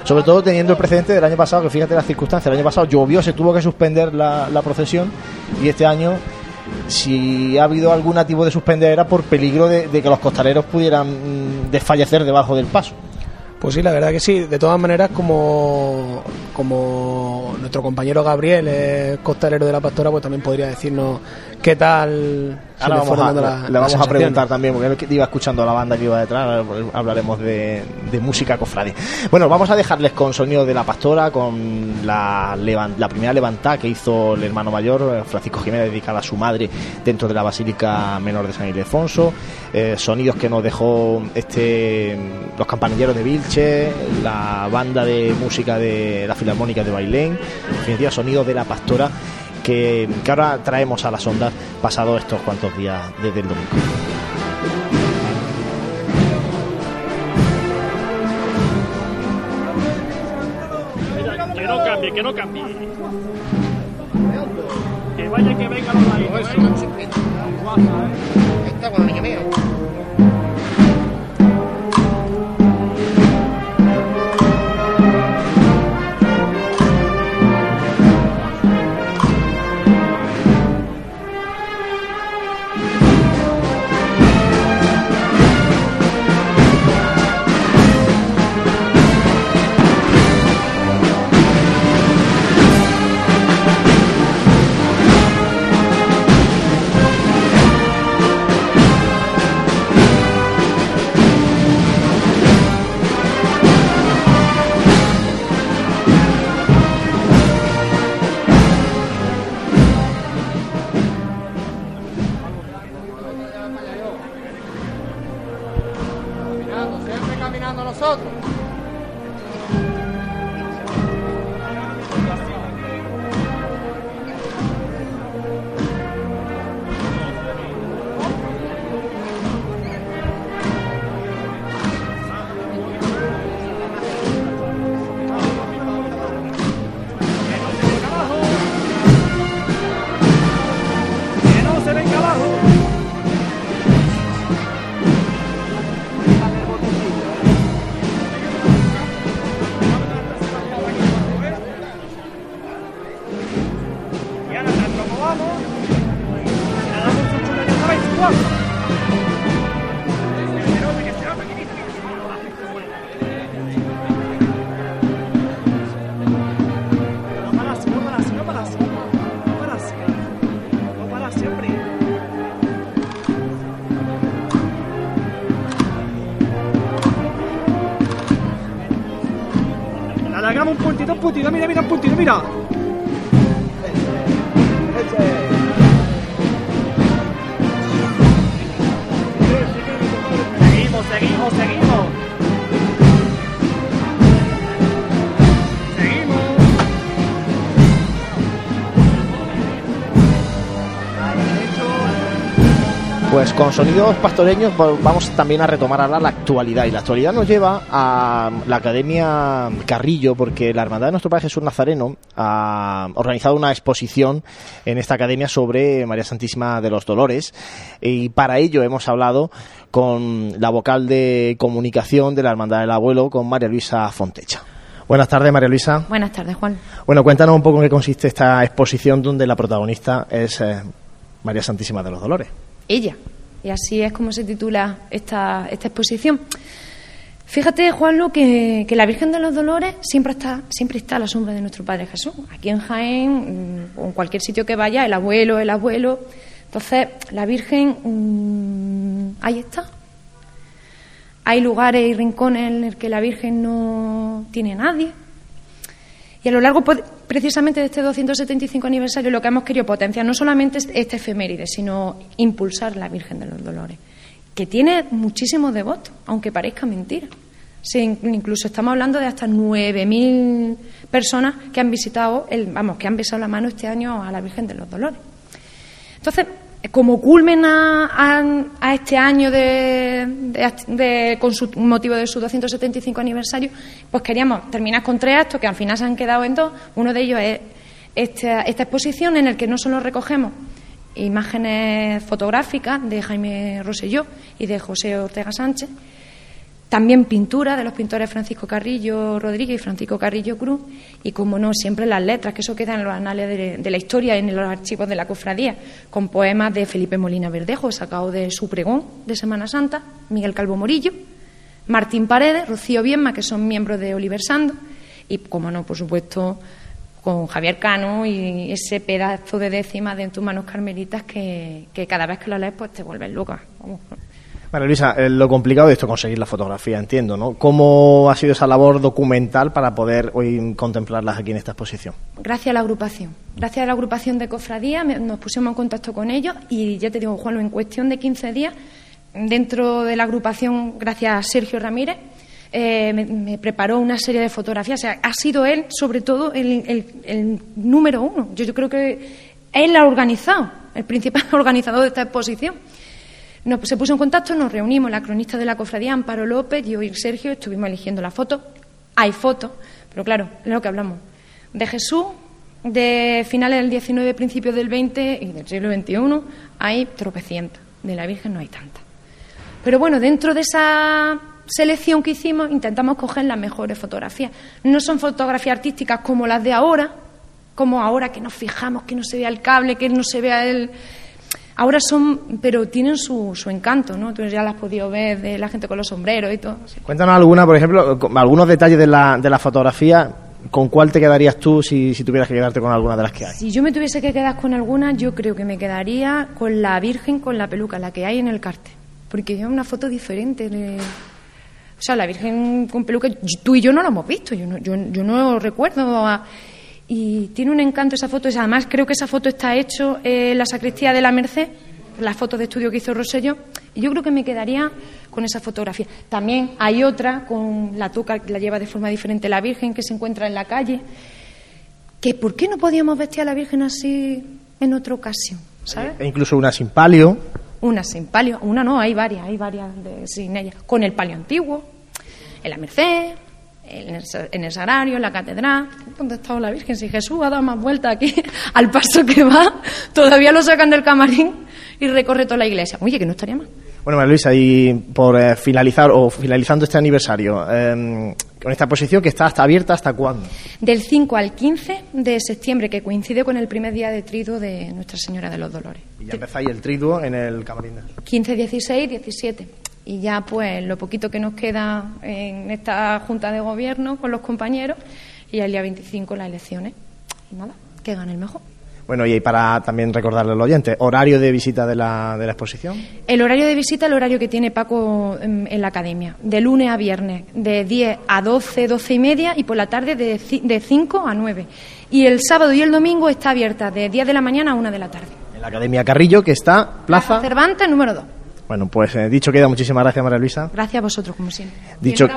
sobre todo teniendo el precedente del año pasado, que fíjate las circunstancias, el año pasado llovió, se tuvo que suspender la, procesión y este año, si ha habido algún tipo de suspender era por peligro de, que los costaleros pudieran mm, desfallecer debajo del paso. Pues sí, la verdad que sí. De todas maneras, como, como nuestro compañero Gabriel es costalero de la pastora, pues también podría decirnos ¿Qué tal? Ahora vamos a, le vamos a preguntar también, porque iba escuchando a la banda que iba detrás, hablaremos de, música cofrade. Bueno, vamos a dejarles con sonido de la pastora, con la, la primera levantada que hizo el hermano mayor, Francisco Jiménez, dedicada a su madre dentro de la Basílica Menor de San Ildefonso, eh, sonidos que nos dejó este los campanilleros de Vilche, la banda de música de la Filarmónica de Bailén, en definitiva, sonidos de la pastora que, ahora traemos a las ondas pasados estos cuantos días desde el domingo. Que no cambie, que no cambie. Que vaya, que venga los laditos. ¿eh? Esta cuando niño mío. mira, mira, puntito, mira. Con sonidos pastoreños vamos también a retomar ahora la actualidad y la actualidad nos lleva a la Academia Carrillo porque la Hermandad de Nuestro Padre Jesús Nazareno ha organizado una exposición en esta academia sobre María Santísima de los Dolores y para ello hemos hablado con la vocal de comunicación de la Hermandad del Abuelo, con María Luisa Fontecha. Buenas tardes, María Luisa. Buenas tardes, Juan. Bueno, cuéntanos un poco en qué consiste esta exposición donde la protagonista es eh, María Santísima de los Dolores ella. Y así es como se titula esta, exposición. Fíjate, Juanlo, que, que la Virgen de los Dolores siempre está, siempre está a la sombra de nuestro Padre Jesús. Aquí en Jaén, mm, o en cualquier sitio que vaya, el abuelo, el abuelo. Entonces, la Virgen, mm, ahí está. Hay lugares y rincones en los que la Virgen no tiene nadie. Y a lo largo pues, precisamente de este 275 aniversario lo que hemos querido potenciar no solamente este efeméride, sino impulsar la Virgen de los Dolores, que tiene muchísimos devotos, aunque parezca mentira. incluso estamos hablando de hasta 9.000 personas que han visitado, el, vamos, que han besado la mano este año a la Virgen de los Dolores. Entonces, como culmen a, este año de, con su motivo de su 275 aniversario, pues queríamos terminar con tres actos que al final se han quedado en dos. Uno de ellos es esta, esta exposición en el que no solo recogemos imágenes fotográficas de Jaime Rosselló y de José Ortega Sánchez, también pintura de los pintores Francisco Carrillo Rodríguez y Francisco Carrillo Cruz, y como no, siempre las letras, que eso queda en los anales de, la historia, en los archivos de la cofradía, con poemas de Felipe Molina Verdejo, sacado de su pregón de Semana Santa, Miguel Calvo Morillo, Martín Paredes, Rocío Bienma, que son miembros de Oliver Sando, y como no, por supuesto, con Javier Cano y ese pedazo de décima de tus manos carmelitas que, que cada vez que lo lees pues te vuelves loca. Vamos. Bueno, Luisa, eh, lo complicado de esto es conseguir la fotografía, entiendo, ¿no? ¿Cómo ha sido esa labor documental para poder hoy contemplarlas aquí en esta exposición? Gracias a la agrupación. Gracias a la agrupación de cofradía nos pusimos en contacto con ellos y ya te digo, Juan, en cuestión de 15 días, dentro de la agrupación, gracias a Sergio Ramírez, eh, me, me preparó una serie de fotografías. O sea, ha sido él, sobre todo, el, el- el número uno. Yo, yo creo que él la ha organizado, el principal organizador de esta exposición. Nos, se puso en contacto, nos reunimos, la cronista de la cofradía, Amparo López, yo y Sergio, estuvimos eligiendo la foto. Hay fotos, pero claro, es lo que hablamos. De Jesús, de finales del 19, principios del 20 y del siglo XXI, hay tropecientas. De la Virgen no hay tantas. Pero bueno, dentro de esa selección que hicimos, intentamos coger las mejores fotografías. No son fotografías artísticas como las de ahora, como ahora que nos fijamos que no se vea el cable, que no se vea el. Ahora son, pero tienen su, su encanto, ¿no? Tú ya las has podido ver de la gente con los sombreros y todo. Cuéntanos alguna, por ejemplo, algunos detalles de la, de la fotografía. ¿Con cuál te quedarías tú si, si tuvieras que quedarte con alguna de las que hay? Si yo me tuviese que quedar con alguna, yo creo que me quedaría con la Virgen con la peluca, la que hay en el cartel. Porque es una foto diferente. de- O sea, la Virgen con peluca, tú y yo no la hemos visto, yo no, yo, yo no recuerdo. a- Y tiene un encanto esa foto. y Además, creo que esa foto está hecho en la sacristía de la Merced, la foto de estudio que hizo Rosselló. Y yo creo que me quedaría con esa fotografía. También hay otra con la tuca que la lleva de forma diferente la Virgen, que se encuentra en la calle que por qué no podíamos vestir a la Virgen así en otra ocasión, ¿sabes? E incluso una sin palio. Una sin palio, una no, hay varias, hay varias de- sin ella. Con el palio antiguo, en la Merced, en el, Sagrario, en la Catedral. ¿Dónde ha estado la Virgen? Si Jesús ha dado más vueltas aquí, al paso que va, todavía lo sacan del camarín y recorre toda la iglesia. Oye, que no estaría mal. Bueno, María Luisa, y por eh, finalizar o finalizando este aniversario, eh, con esta exposición que está hasta abierta, ¿hasta cuándo? Del 5 al 15 de septiembre, que coincide con el primer día de trido de Nuestra Señora de los Dolores. Y ya empezáis el triduo en el camarín. de- 15, 16, 17. Y ya pues lo poquito que nos queda en esta Junta de Gobierno con los compañeros y el día 25 las elecciones. Y nada, que gane el mejor. Bueno, y para también recordarle a los oyentes, horario de visita de la, de la exposición. El horario de visita, el horario que tiene Paco en, en la academia, de lunes a viernes, de 10 a 12, 12 y media y por la tarde de, de 5 a 9. Y el sábado y el domingo está abierta de 10 de la mañana a 1 de la tarde. En la Academia Carrillo, que está Plaza. Cervantes, número 2. Bueno, pues eh, dicho queda, muchísimas gracias, María Luisa. Gracias a vosotros, como siempre. Dicho,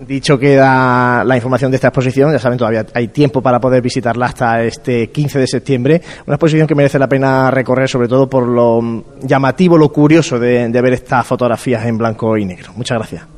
dicho queda la información de esta exposición, ya saben, todavía hay tiempo para poder visitarla hasta este 15 de septiembre. Una exposición que merece la pena recorrer, sobre todo por lo mm, llamativo, lo curioso de, de ver estas fotografías en blanco y negro. Muchas gracias.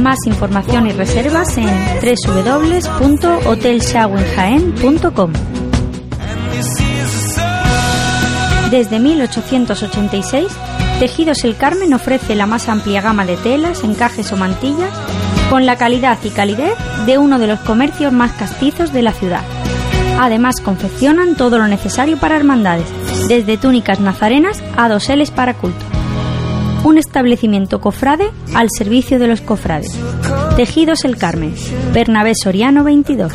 Más información y reservas en www.hotelshawenjaen.com. Desde 1886, Tejidos El Carmen ofrece la más amplia gama de telas, encajes o mantillas con la calidad y calidez de uno de los comercios más castizos de la ciudad. Además, confeccionan todo lo necesario para hermandades, desde túnicas nazarenas a doseles para culto un establecimiento cofrade al servicio de los cofrades. Tejidos El Carmen, Bernabé Soriano 22.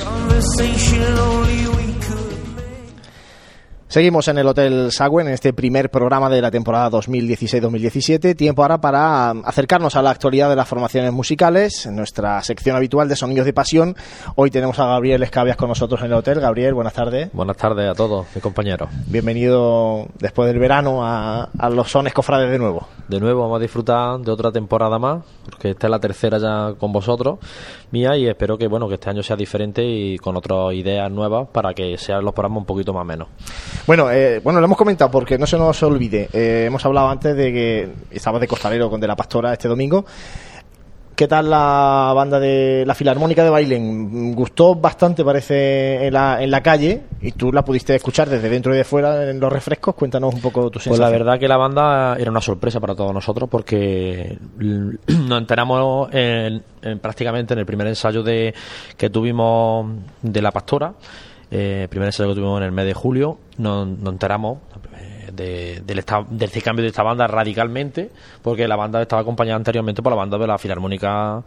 Seguimos en el Hotel Sagüen en este primer programa de la temporada 2016-2017. Tiempo ahora para acercarnos a la actualidad de las formaciones musicales, en nuestra sección habitual de Sonidos de Pasión. Hoy tenemos a Gabriel Escabias con nosotros en el hotel. Gabriel, buenas tardes. Buenas tardes a todos, mis compañeros. Bienvenido después del verano a, a los sones cofrades de nuevo. De nuevo vamos a disfrutar de otra temporada más, porque esta es la tercera ya con vosotros, mía, y espero que bueno que este año sea diferente y con otras ideas nuevas para que sean los programas un poquito más menos. Bueno, eh, bueno, lo hemos comentado porque no se nos olvide. Eh, hemos hablado antes de que estabas de costalero con de la pastora este domingo. ¿Qué tal la banda de la Filarmónica de Bailén? Gustó bastante, parece, en la, en la calle y tú la pudiste escuchar desde dentro y de fuera en los refrescos. Cuéntanos un poco tu sensación. Pues la verdad que la banda era una sorpresa para todos nosotros porque nos enteramos en, prácticamente en el primer ensayo de que tuvimos de La Pastora. Eh, primer ensayo que tuvimos en el mes de julio, nos, nos enteramos de, del, este cambio de esta banda radicalmente, porque la banda estaba acompañada anteriormente por la banda de la Filarmónica,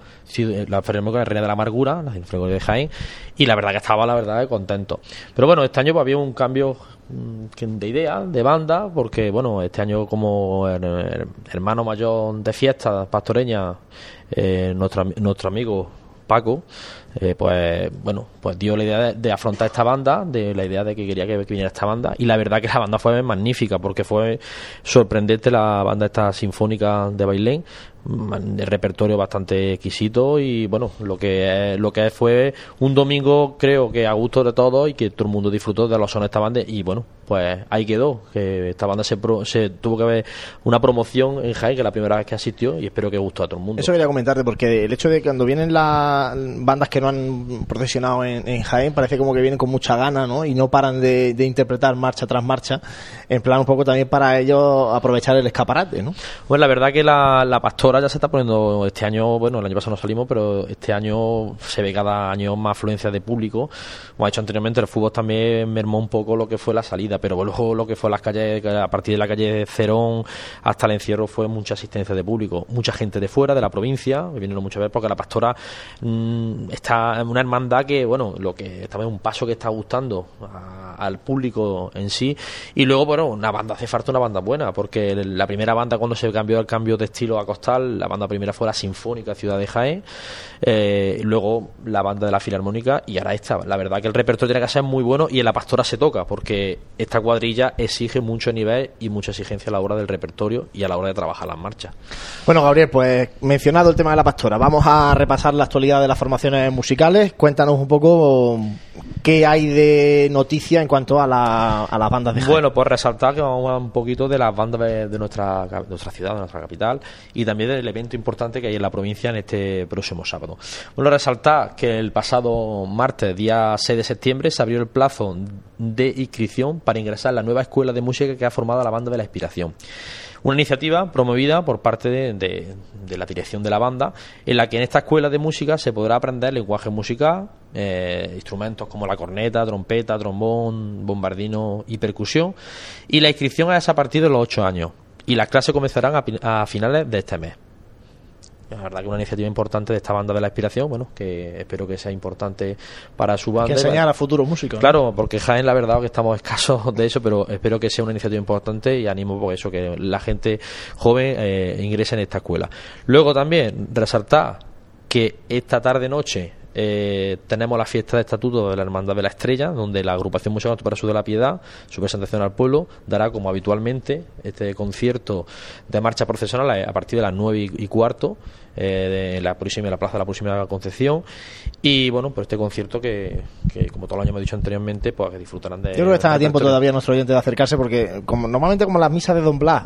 la Filarmónica de Reina de la Amargura, la Filarmónica de Jaén, y la verdad que estaba, la verdad, contento. Pero bueno, este año pues, había un cambio mm, de idea, de banda, porque bueno, este año como hermano mayor de fiesta pastoreña, eh, nuestro, nuestro amigo Paco, eh, pues bueno, pues dio la idea de, afrontar esta banda, de la idea de que quería que, viniera esta banda, y la verdad que la banda fue magnífica, porque fue sorprendente la banda esta sinfónica de Bailén, de repertorio bastante exquisito y bueno lo que lo que fue un domingo creo que a gusto de todos y que todo el mundo disfrutó de los sones de esta banda y bueno pues ahí quedó que esta banda se, se tuvo que ver una promoción en Jaén que es la primera vez que asistió y espero que gustó a todo el mundo eso quería comentarte porque el hecho de que cuando vienen las bandas que no han procesionado en, Jaén parece como que vienen con mucha gana ¿no? y no paran de, interpretar marcha tras marcha en plan un poco también para ellos aprovechar el escaparate ¿no? pues la verdad que la, la pastora ya se está poniendo este año, bueno, el año pasado no salimos, pero este año se ve cada año más afluencia de público. Como ha dicho anteriormente, el fútbol también mermó un poco lo que fue la salida, pero luego lo que fue las calles, a partir de la calle Cerón hasta el encierro fue mucha asistencia de público, mucha gente de fuera, de la provincia, vinieron mucho a ver, porque la pastora mm, está en una hermandad que, bueno, lo que también un paso que está gustando al público en sí. Y luego, bueno, una banda hace falta una banda buena, porque la primera banda cuando se cambió el cambio de estilo a costal la banda primera fue la Sinfónica Ciudad de Jaén, eh, luego la banda de la Filarmónica y ahora esta. La verdad que el repertorio tiene que ser muy bueno y en la Pastora se toca, porque esta cuadrilla exige mucho nivel y mucha exigencia a la hora del repertorio y a la hora de trabajar las marchas. Bueno, Gabriel, pues mencionado el tema de la Pastora, vamos a repasar la actualidad de las formaciones musicales. Cuéntanos un poco qué hay de noticia en cuanto a, la, a las bandas de Jaén. Bueno, pues resaltar que vamos a hablar un poquito de las bandas de, nuestra, nuestra ciudad, de nuestra capital y también el evento importante que hay en la provincia en este próximo sábado. Bueno, resaltar que el pasado martes, día 6 de septiembre, se abrió el plazo de inscripción para ingresar en la nueva escuela de música que ha formado la banda de la inspiración. Una iniciativa promovida por parte de, la dirección de la banda, en la que en esta escuela de música se podrá aprender lenguaje musical, eh, instrumentos como la corneta, trompeta, trombón, bombardino y percusión, y la inscripción es a partir de los 8 años y las clases comenzarán a, finales de este mes. La verdad que una iniciativa importante de esta banda de la inspiración, bueno, que espero que sea importante para su banda. Que enseñar a futuros músicos. Claro, porque Jaén la verdad que estamos escasos de eso, pero espero que sea una iniciativa importante y animo por eso, que la gente joven eh, ingrese en esta escuela. Luego también resaltar que esta tarde noche eh, tenemos la fiesta de estatuto de la Hermandad de la Estrella, donde la agrupación musical para Su de la Piedad, su presentación al pueblo, dará como habitualmente este concierto de marcha procesional a partir de las nueve y cuarto eh, de la próxima la plaza de la próxima Concepción. Y bueno pues este concierto que, como todo el año me he dicho anteriormente pues que disfrutarán de yo creo que está a tiempo todavía nuestro oyente de acercarse porque como normalmente como las misas de Don Blas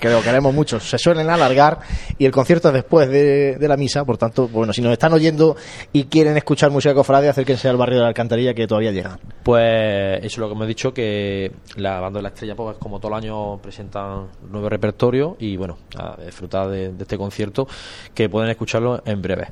que lo queremos mucho se suelen alargar y el concierto es después de, la misa por tanto bueno si nos están oyendo y quieren escuchar música cofrade acérquense al barrio de la Alcantarilla que todavía llega pues eso es lo que me he dicho que la banda de la estrella pues como todo el año presentan nuevo repertorio y bueno a disfrutar de este concierto que pueden escucharlo en breve.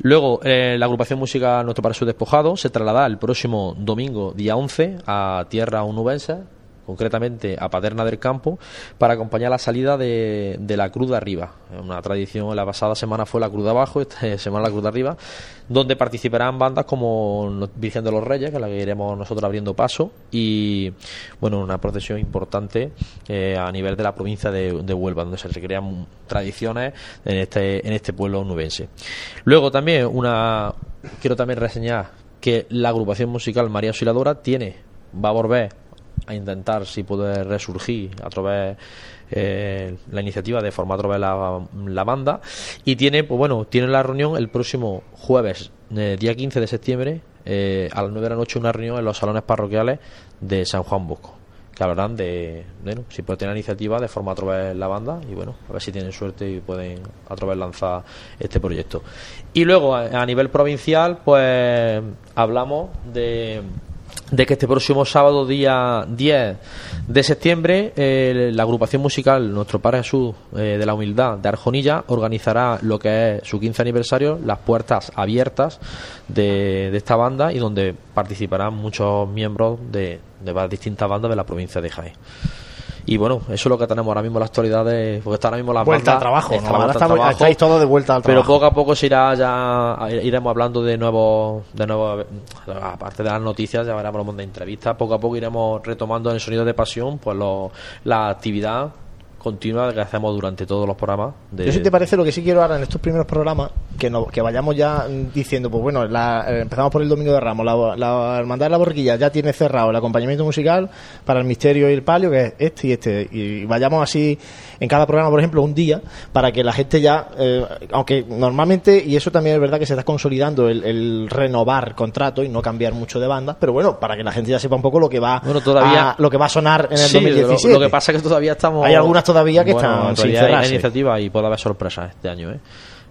Luego, eh, la agrupación música Nuestro Paraíso Despojado se traslada el próximo domingo, día 11, a Tierra Unubense, concretamente a Paterna del Campo, para acompañar la salida de, de la Cruz de Arriba. Una tradición, la pasada semana fue la Cruz de Abajo, esta semana la Cruz de Arriba, donde participarán bandas como Virgen de los Reyes, que es la que iremos nosotros abriendo paso, y bueno, una procesión importante eh, a nivel de la provincia de, Huelva, donde se recrean tradiciones en este, en este pueblo nubense. Luego también una quiero también reseñar que la agrupación musical María Osciladora tiene, va a volver a intentar si puede resurgir a través eh, la iniciativa de formar a través la, la banda y tiene pues bueno tiene la reunión el próximo jueves eh, día 15 de septiembre eh, a las 9 de la noche una reunión en los salones parroquiales de San Juan Bosco que hablarán de, bueno, si puede tener iniciativa de forma a través la banda y bueno, a ver si tienen suerte y pueden a través lanzar este proyecto. Y luego a nivel provincial, pues hablamos de de que este próximo sábado, día 10 de septiembre, eh, la agrupación musical Nuestro Padre Jesús eh, de la Humildad de Arjonilla organizará lo que es su 15 aniversario, las puertas abiertas de, de esta banda y donde participarán muchos miembros de, de distintas bandas de la provincia de Jaén. Y bueno, eso es lo que tenemos ahora mismo en la actualidad, de, porque está ahora mismo la Vuelta al trabajo, ¿no? Ahora estamos- estáis todos de vuelta al Pero trabajo. poco a poco se irá ya, iremos hablando de nuevos, de nuevos, aparte de las noticias, ya veremos de entrevistas, poco a poco iremos retomando en el sonido de pasión, pues lo- la actividad continua que hacemos durante todos los programas. De, Yo si te parece lo que sí quiero ahora en estos primeros programas, que no, que vayamos ya diciendo, pues bueno, la- eh, empezamos por el Domingo de Ramos, la, la Hermandad de la Borriquilla ya tiene cerrado el acompañamiento musical para el Misterio y el Palio, que es este y este, y vayamos así en cada programa, por ejemplo, un día, para que la gente ya, eh, aunque normalmente, y eso también es verdad que se está consolidando el, el renovar contrato y no cambiar mucho de bandas, pero bueno, para que la gente ya sepa un poco lo que va, Bueno, todavía- a- lo que va a sonar en el Sí, lo- 2017. Lo, que pasa es que todavía estamos. Hay algunas todavía que Bueno, están sin todavía hay cerrarse. iniciativa y puede haber sorpresas este año, ¿eh?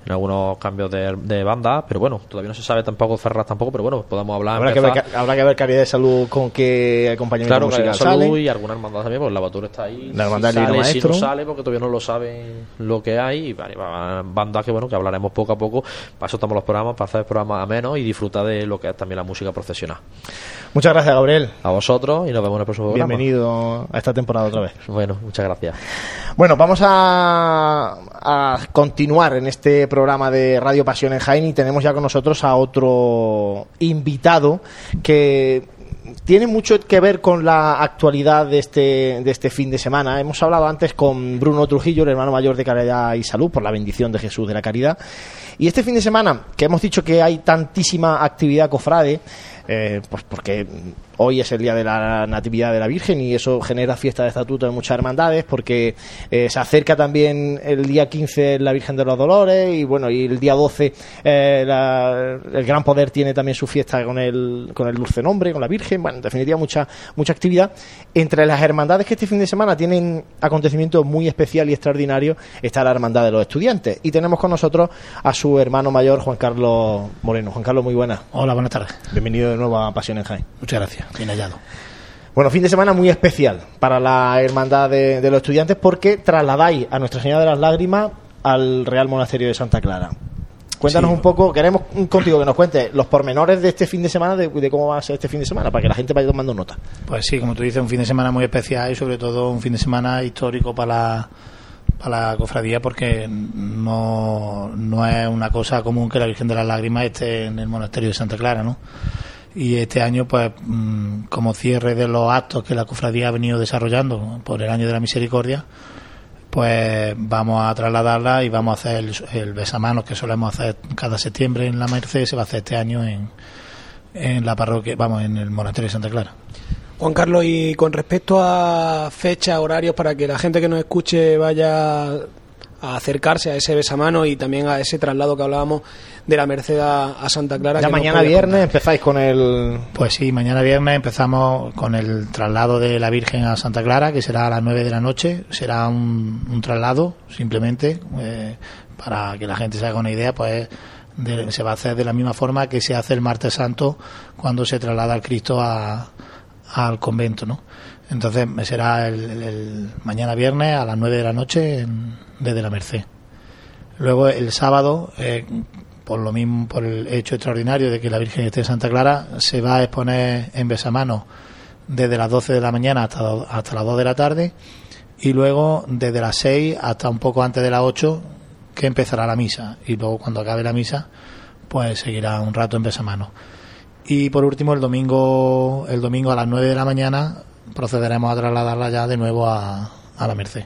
En algunos cambios de, de banda, pero bueno, todavía no se sabe tampoco cerrar tampoco, pero bueno, podemos hablar. Habrá que, ver, habrá que ver calidad de salud con qué acompañamiento Claro, musical salud sale. y alguna hermandad también, pues el lavatorio está ahí. La hermandad si sale, si Maestro. no sale, porque todavía no lo saben lo que hay. Y vale, va- bandas que bueno, que hablaremos poco a poco. Para eso estamos los programas, para hacer programas a menos y disfrutar de lo que es también la música profesional. Muchas gracias, Gabriel. A vosotros y nos vemos en el próximo programa. Bienvenido a esta temporada otra vez. Bueno, muchas gracias. Bueno, vamos a, a continuar en este programa de Radio Pasión en Jaén y tenemos ya con nosotros a otro invitado que tiene mucho que ver con la actualidad de este, de este fin de semana. Hemos hablado antes con Bruno Trujillo, el hermano mayor de Caridad y Salud, por la bendición de Jesús de la Caridad. Y este fin de semana, que hemos dicho que hay tantísima actividad cofrade, eh, pues porque hoy es el día de la Natividad de la Virgen y eso genera fiesta de estatuto en muchas hermandades, porque eh, se acerca también el día 15 la Virgen de los Dolores y bueno, y el día 12 eh, la- el Gran Poder tiene también su fiesta con el, con el Dulce Nombre, con la Virgen, bueno, en definitiva mucha, mucha actividad. Entre las hermandades que este fin de semana tienen acontecimientos muy especial y extraordinarios está la Hermandad de los Estudiantes y tenemos con nosotros a su hermano mayor Juan Carlos Moreno. Juan Carlos, muy buenas. Hola, buenas tardes. Bienvenido de nuevo a Pasión en Jaén. Muchas gracias. Bien hallado. Bueno, fin de semana muy especial para la Hermandad de, de los Estudiantes porque trasladáis a Nuestra Señora de las Lágrimas al Real Monasterio de Santa Clara. Cuéntanos Sí. un poco, queremos contigo que nos cuentes los pormenores de este fin de semana, de, de cómo va a ser este fin de semana, para que la gente vaya tomando nota. Pues sí, como tú dices, un fin de semana muy especial y sobre todo un fin de semana histórico para la, para la cofradía porque no, no es una cosa común que la Virgen de las Lágrimas esté en el monasterio de Santa Clara, ¿no? Y este año, pues, mm, como cierre de los actos que la cofradía ha venido desarrollando por el año de la misericordia, pues vamos a trasladarla y vamos a hacer el, el besamanos que solemos hacer cada septiembre en la Merced, se va a hacer este año en, en la parroquia, vamos, en el monasterio de Santa Clara. Juan Carlos, y con respecto a fechas, horarios, para que la gente que nos escuche vaya a acercarse a ese besamano y también a ese traslado que hablábamos de la Merced a, a Santa Clara. Ya que mañana viernes empezáis con el... Pues sí, mañana viernes empezamos con el traslado de la Virgen a Santa Clara, que será a las 9 de la noche. Será un, un traslado, simplemente, eh, para que la gente se haga una idea, pues de- se va a hacer de la misma forma que se hace el martes santo cuando se traslada al Cristo a- al convento, ¿no? Entonces será el, el- el mañana viernes a las 9 de la noche en- desde la Merced. Luego el sábado, eh, por lo mismo, por el hecho extraordinario de que la Virgen esté en Santa Clara, se va a exponer en besamanos desde las 12 de la mañana hasta, hasta las 2 de la tarde y luego desde las 6 hasta un poco antes de las 8 que empezará la misa y luego cuando acabe la misa pues seguirá un rato en besamanos. Y por último el domingo el domingo a las 9 de la mañana procederemos a trasladarla ya de nuevo a, a la Merced.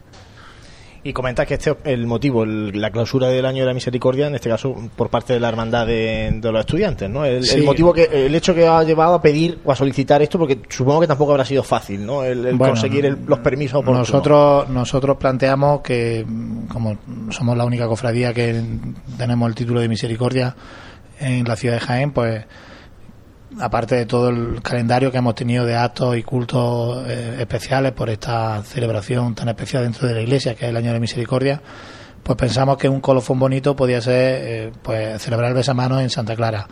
Y comentas que este es el motivo, el- la clausura del año de la misericordia, en este caso por parte de la hermandad de, de los estudiantes, ¿no? El, motivo que, el hecho que ha llevado a pedir o a solicitar esto, porque supongo que tampoco habrá sido fácil, ¿no? El, el Bueno, conseguir el- los permisos oportunos. Nosotros, nosotros planteamos que, como somos la única cofradía que tenemos el título de misericordia en la ciudad de Jaén, pues aparte de todo el calendario que hemos tenido de actos y cultos eh, especiales por esta celebración tan especial dentro de la iglesia, que es el Año de la Misericordia, pues pensamos que un colofón bonito podía ser eh, pues celebrar el besamano en Santa Clara.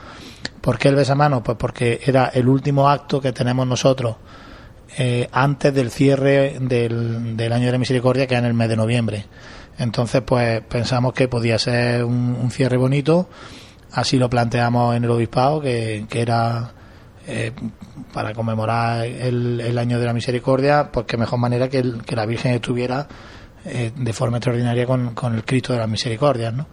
¿Por qué el besamano? Pues porque era el último acto que tenemos nosotros eh, antes del cierre del, Año de la Misericordia, que es en el mes de noviembre. Entonces, pues pensamos que podía ser un cierre bonito Así lo planteamos en el obispado, que, era eh, para conmemorar el, año de la misericordia, pues qué mejor manera que, la Virgen estuviera eh, de forma extraordinaria con, el Cristo de las misericordias, ¿no?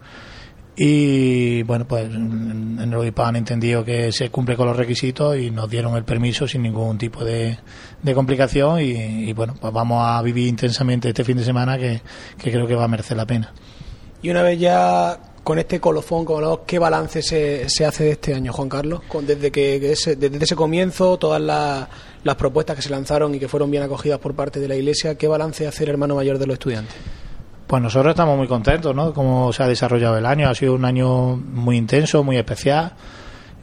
Y bueno, pues en el obispado han entendido que se cumple con los requisitos y nos dieron el permiso sin ningún tipo de, complicación y, y, bueno, pues vamos a vivir intensamente este fin de semana que creo que va a merecer la pena. Y una vez ya con este colofón, como ¿qué balance se, se, hace de este año, Juan Carlos? Con, desde que ese, desde ese comienzo, todas las, propuestas que se lanzaron y que fueron bien acogidas por parte de la Iglesia, ¿qué balance hace el hermano mayor de los estudiantes? Pues nosotros estamos muy contentos, ¿no? Cómo se ha desarrollado el año. Ha sido un año muy intenso, muy especial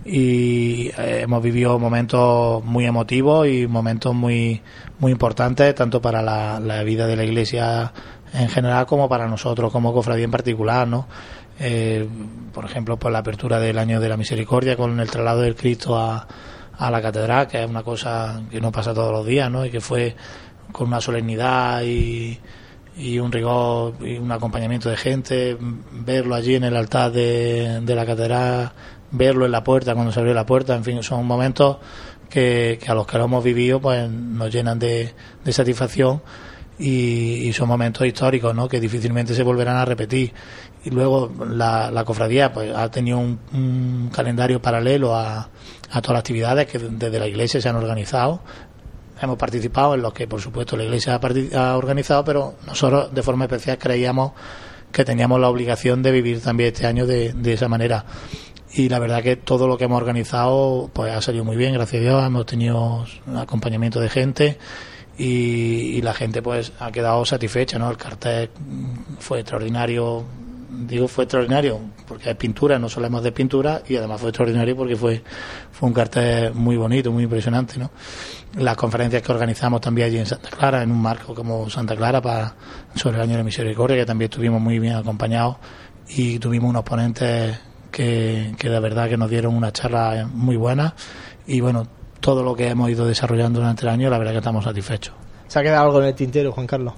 y eh, hemos vivido momentos muy emotivos y momentos muy muy importantes tanto para la, la vida de la Iglesia en general como para nosotros como cofradía en particular, ¿no? Eh, por ejemplo, por la apertura del año de la misericordia con el traslado del Cristo a, a la catedral, que es una cosa que no pasa todos los días, ¿no? Y que fue con una solemnidad y, y un rigor y un acompañamiento de gente, verlo allí en el altar de, de la catedral, verlo en la puerta cuando se abrió la puerta, en fin, son momentos que, que a los que lo hemos vivido pues nos llenan de, de satisfacción y, son momentos históricos ¿no? que difícilmente se volverán a repetir. Y luego la, la cofradía pues, ha tenido un, calendario paralelo a, a todas las actividades que desde la iglesia se han organizado. Hemos participado en los que, por supuesto, la iglesia ha, organizado, pero nosotros de forma especial creíamos que teníamos la obligación de vivir también este año de, de esa manera y la verdad que todo lo que hemos organizado pues ha salido muy bien gracias a Dios hemos tenido acompañamiento de gente y, la gente pues ha quedado satisfecha, ¿no? El cartel fue extraordinario, digo fue extraordinario porque es pintura, no solemos de pintura y además fue extraordinario porque fue, fue un cartel muy bonito, muy impresionante, ¿no? Las conferencias que organizamos también allí en Santa Clara, en un marco como Santa Clara para, sobre el año de misericordia, que también estuvimos muy bien acompañados y tuvimos unos ponentes que, que de verdad que nos dieron una charla muy buena y bueno, todo lo que hemos ido desarrollando durante el año, la verdad que estamos satisfechos. ¿Se ha quedado algo en el tintero, Juan Carlos?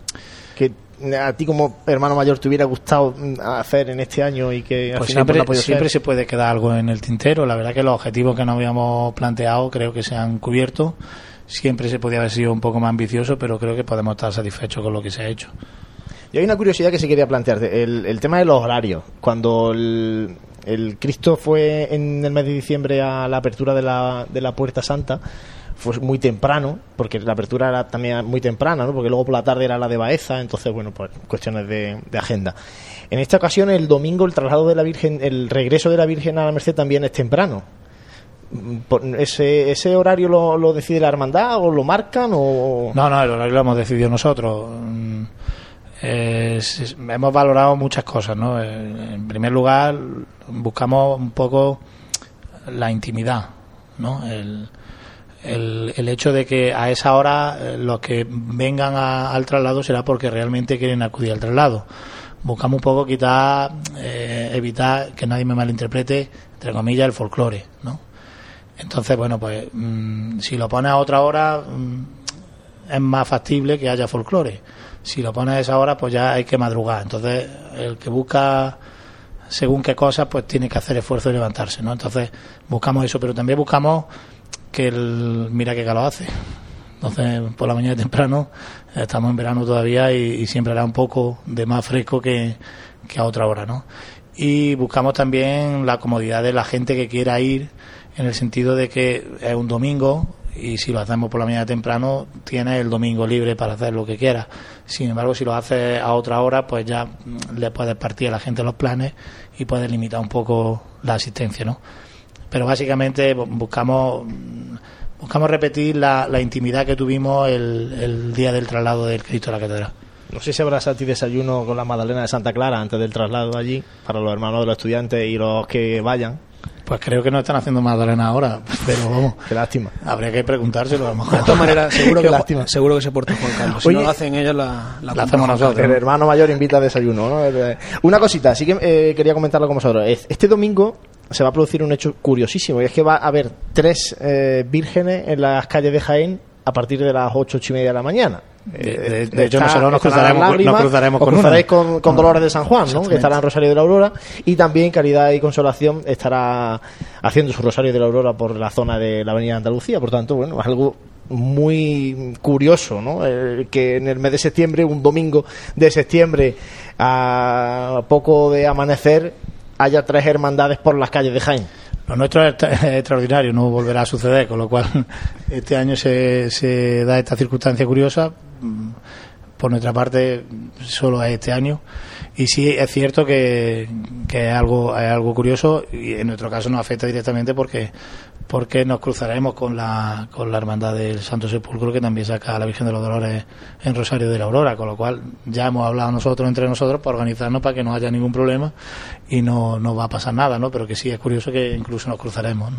Que a ti como hermano mayor te hubiera gustado mm, hacer en este año y que al pues final siempre, siempre se puede quedar algo en el tintero. La verdad que los objetivos que nos habíamos planteado creo que se han cubierto. Siempre se podía haber sido un poco más ambicioso, pero creo que podemos estar satisfechos con lo que se ha hecho. Y hay una curiosidad que se quería plantearte, el, el tema de los horarios. Cuando el, el Cristo fue en el mes de diciembre a la apertura de la, de la Puerta Santa, fue muy temprano, porque la apertura era también muy temprana, ¿no? porque luego por la tarde era la de Baeza, entonces, bueno, pues cuestiones de, agenda. En esta ocasión, el domingo, el traslado de la Virgen, el regreso de la Virgen a la Merced también es temprano. ¿Ese, ese horario lo, decide la hermandad o lo marcan? o No, no, el horario lo hemos decidido nosotros hemos valorado muchas cosas, ¿no? Eh, en primer lugar, buscamos un poco la intimidad, ¿no? El, el, hecho de que a esa hora eh, los que vengan al traslado será porque realmente quieren acudir al traslado. Buscamos un poco quitar, eh, evitar que nadie me malinterprete, entre comillas, el folclore, ¿no? Entonces, bueno, pues mm, si lo pones a otra hora, mm, es más factible que haya folclore si lo pones a esa hora, pues ya hay que madrugar. Entonces, el que busca según qué cosas, pues tiene que hacer esfuerzo de levantarse, ¿no? Entonces, buscamos eso, pero también buscamos que el, mira qué calor hace. Entonces, por la mañana temprano, estamos en verano todavía y, siempre hará un poco de más fresco que, que a otra hora, ¿no? Y buscamos también la comodidad de la gente que quiera ir, en el sentido de que es un domingo, y si lo hacemos por la mañana temprano, tienes el domingo libre para hacer lo que quieras. Sin embargo, si lo haces a otra hora, pues ya le puedes partir a la gente los planes y puedes limitar un poco la asistencia, ¿no? Pero básicamente buscamos buscamos repetir la, la intimidad que tuvimos el, día del traslado del Cristo a la catedral. No sé si habrá a desayuno con la Magdalena de Santa Clara antes del traslado allí, para los hermanos de los estudiantes y los que vayan. Pues creo que no están haciendo Magdalena ahora, pero vamos. Qué lástima. Habría que preguntárselo a lo mejor. De todas maneras, seguro que, lástima. seguro que se porta Juan Carlos. Si Oye, no lo hacen ellos, la, la, la hacemos nosotros. El hermano mayor invita a desayuno. ¿no? Eh, Una cosita, sí que eh, quería comentarlo con vosotros. Es- Este domingo se va a producir un hecho curiosísimo y es que va a haber tres eh, vírgenes en las calles de Jaén a partir de las ocho, ocho y media de la mañana. De- de- Eh, de hecho, nosotros nos cruzaremos- lágrimas, nos cruzaremos os con una. cruzaréis con, con Dolores de San Juan, ¿no? que estará en Rosario de la Aurora y también Caridad y Consolación estará haciendo su Rosario de la Aurora por la zona de la Avenida Andalucía. Por tanto, bueno, es algo muy curioso, ¿no? Eh, que en el mes de septiembre, un domingo de septiembre, a poco de amanecer, haya tres hermandades por las calles de Jaén. Lo nuestro es extraordinario, no volverá a suceder, con lo cual este año se, se da esta circunstancia curiosa. Por nuestra parte, solo es este año. Y sí es cierto que, que es, algo, es algo curioso y en nuestro caso nos afecta directamente porque porque nos cruzaremos con la, con la Hermandad del Santo Sepulcro que también saca a la Virgen de los Dolores en Rosario de la Aurora, con lo cual ya hemos hablado nosotros entre nosotros para organizarnos para que no haya ningún problema y no, no va a pasar nada, ¿no? Pero que sí es curioso que incluso nos cruzaremos.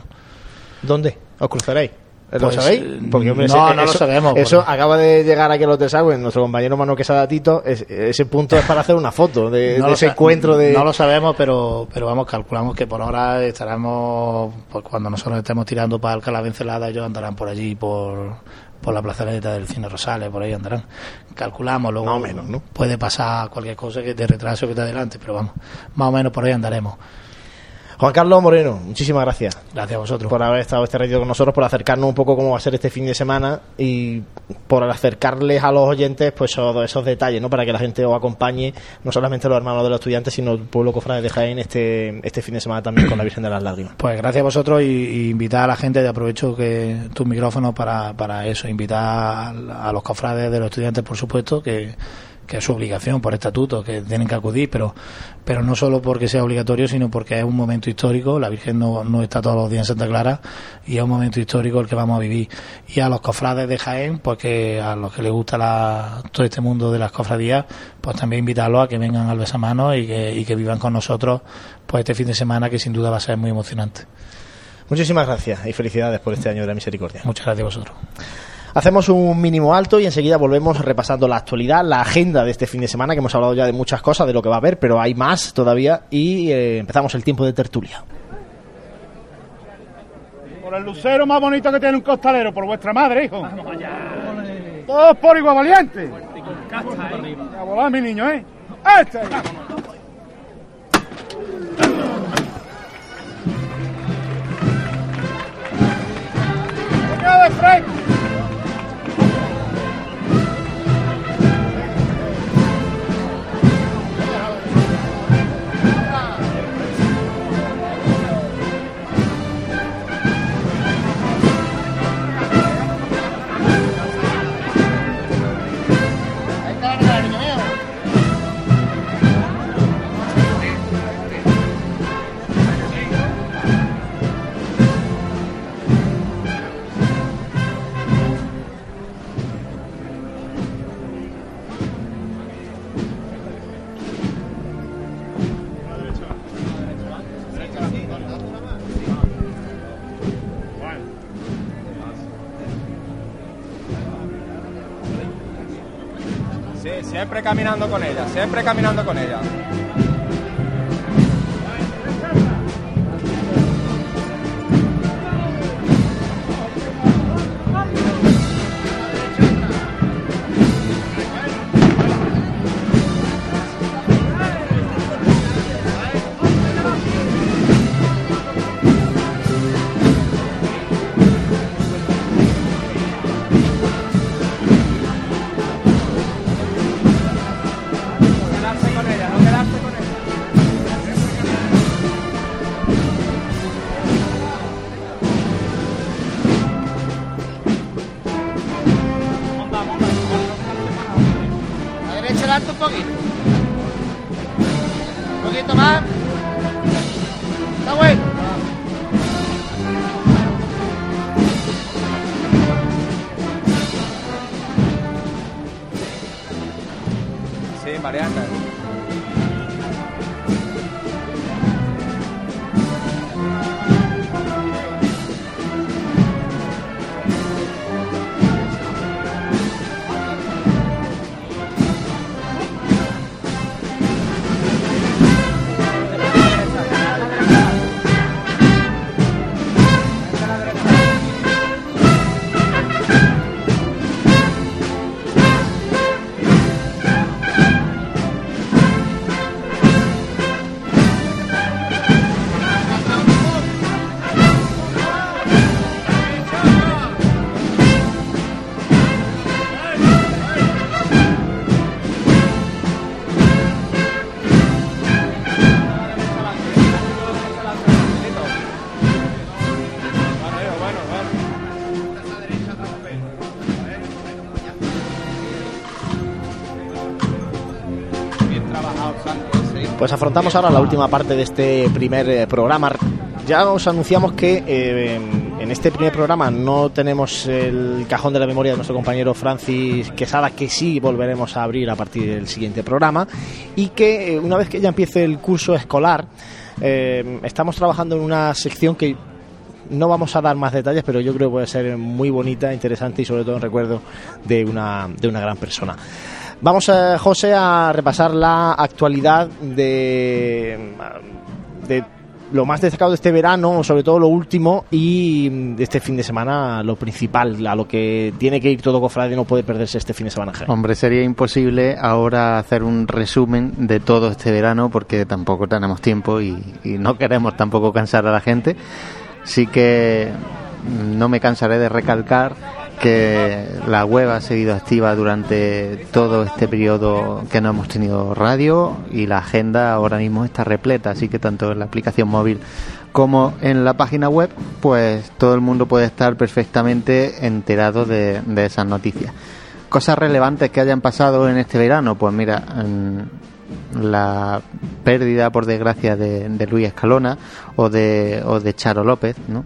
¿Dónde? ¿Os cruzaréis? ¿Lo Pues, sabéis? eh, no, no lo sabemos, Eso acaba de llegar aquí al Hotel Sagüen, nuestro compañero Manu Quesada Tito. es- ese punto es para hacer una foto de, No de lo ese encuentro de. No lo sabemos, pero, pero vamos, calculamos que por ahora estaremos, pues cuando nosotros estemos tirando para Alcalá de Encelada, ellos andarán por allí, por, por la plazoleta del Cine Rosales, por ahí andarán. Calculamos, luego puede pasar cualquier cosa que te retrase o que te adelante, pero vamos, más o menos por ahí andaremos. Juan Carlos Moreno, muchísimas gracias. Gracias a vosotros. Por haber estado este ratito con nosotros, por acercarnos un poco cómo va a ser este fin de semana y por acercarles a los oyentes pues todos esos detalles, ¿no? Para que la gente os acompañe, no solamente los hermanos de los estudiantes, sino el pueblo cofrade de Jaén este, este fin de semana también con la Virgen de las Lágrimas. Pues gracias a vosotros y, y invitar a la gente, y aprovecho que tus micrófonos para, para eso, invitar a, a los cofrades de los estudiantes, por supuesto, que, que es su obligación por estatuto, que tienen que acudir, pero, pero no solo porque sea obligatorio, sino porque es un momento histórico, la Virgen no, no está todos los días en Santa Clara y es un momento histórico el que vamos a vivir. Y a los cofrades de Jaén, pues que a los que les gusta la, todo este mundo de las cofradías, pues también invitarlos a que vengan al besamano y que, y que vivan con nosotros pues este fin de semana que sin duda va a ser muy emocionante. Muchísimas gracias y felicidades por este año de la misericordia. Muchas gracias a vosotros. Hacemos un mínimo alto y enseguida volvemos repasando la actualidad, la agenda de este fin de semana, que hemos hablado ya de muchas cosas, de lo que va a haber, pero hay más todavía y eh, empezamos el tiempo de tertulia. Por el lucero más bonito que tiene un costalero, por vuestra madre, hijo. Todos por igual valiente. A volar, mi niño, ¿eh? ¡Este! ¡Venga de frente! Sí, siempre caminando con ella, siempre caminando con ella. Afrontamos ahora la última parte de este primer eh, programa. Ya os anunciamos que eh, en este primer programa no tenemos el cajón de la memoria de nuestro compañero Francis Quesada, que sí volveremos a abrir a partir del siguiente programa, y que eh, una vez que ya empiece el curso escolar, estamos trabajando en una sección que no vamos a dar más detalles, pero yo creo que puede ser muy bonita, interesante y sobre todo en recuerdo de una, de una gran persona. Vamos, a, José, a repasar la actualidad de, lo más destacado de este verano, sobre todo lo último, y de este fin de semana lo principal, a lo que tiene que ir todo cofrade no puede perderse este fin de semana. Hombre, sería imposible ahora hacer un resumen de todo este verano porque tampoco tenemos tiempo y, y no queremos tampoco cansar a la gente. Sí que no me cansaré de recalcar que la web ha seguido activa durante todo este periodo que no hemos tenido radio y la agenda ahora mismo está repleta, así que tanto en la aplicación móvil como en la página web, pues todo el mundo puede estar perfectamente enterado de, esas noticias. Cosas relevantes que hayan pasado en este verano, pues mira, la pérdida, por desgracia, de, de Luis Escalona o de, o de Charo López, ¿no?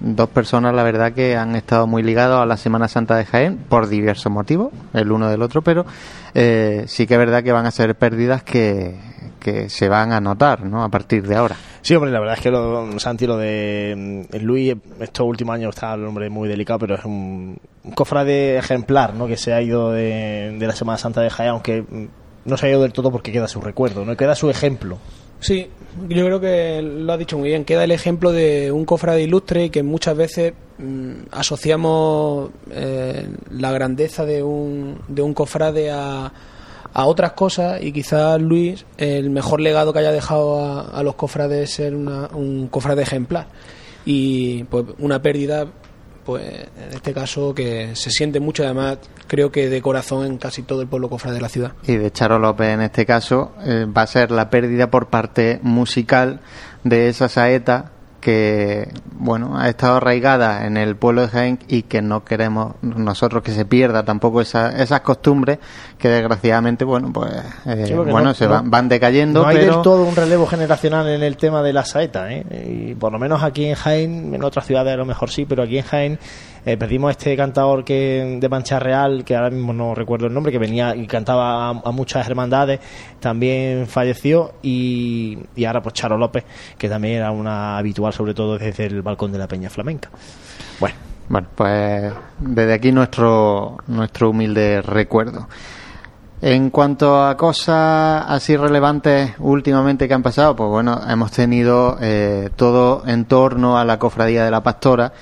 Dos personas, la verdad, que han estado muy ligados a la Semana Santa de Jaén por diversos motivos, el uno del otro, pero eh, sí que es verdad que van a ser pérdidas que, que se van a notar, ¿no? A partir de ahora. Sí, hombre, la verdad es que lo, Santi, lo de mm, Luis, estos últimos años está el hombre muy delicado, pero es un, un cofrade ejemplar, ¿no? Que se ha ido de, de la Semana Santa de Jaén, aunque mm, no se ha ido del todo porque queda su recuerdo, ¿no? Queda su ejemplo. Sí, yo creo que lo ha dicho muy bien. Queda el ejemplo de un cofrade ilustre y que muchas veces mm, asociamos eh, la grandeza de un, de un cofrade a, a otras cosas y quizás Luis, el mejor legado que haya dejado a, a los cofrades es ser una, un cofrade ejemplar. Y pues una pérdida pues en este caso que se siente mucho, además creo que de corazón en casi todo el pueblo cofrade de la ciudad. Y de Charo López en este caso eh, va a ser la pérdida por parte musical de esa saeta que bueno ha estado arraigada en el pueblo de Jaén y que no queremos nosotros que se pierda tampoco esa, esas costumbres que desgraciadamente bueno pues eh, bueno se van, van decayendo no hay del todo un relevo generacional en el tema de la saeta ¿eh? y por lo menos aquí en Jaén en otras ciudades a lo mejor sí pero aquí en Jaén eh, perdimos este cantador que de Mancha Real, que ahora mismo no recuerdo el nombre, que venía y cantaba a, muchas hermandades, también falleció y, y, ahora pues Charo López, que también era una habitual sobre todo desde el balcón de la Peña Flamenca. Bueno. Bueno, pues desde aquí nuestro, nuestro humilde recuerdo. En cuanto a cosas así relevantes últimamente que han pasado, pues bueno, hemos tenido eh, todo en torno a la cofradía de la pastora,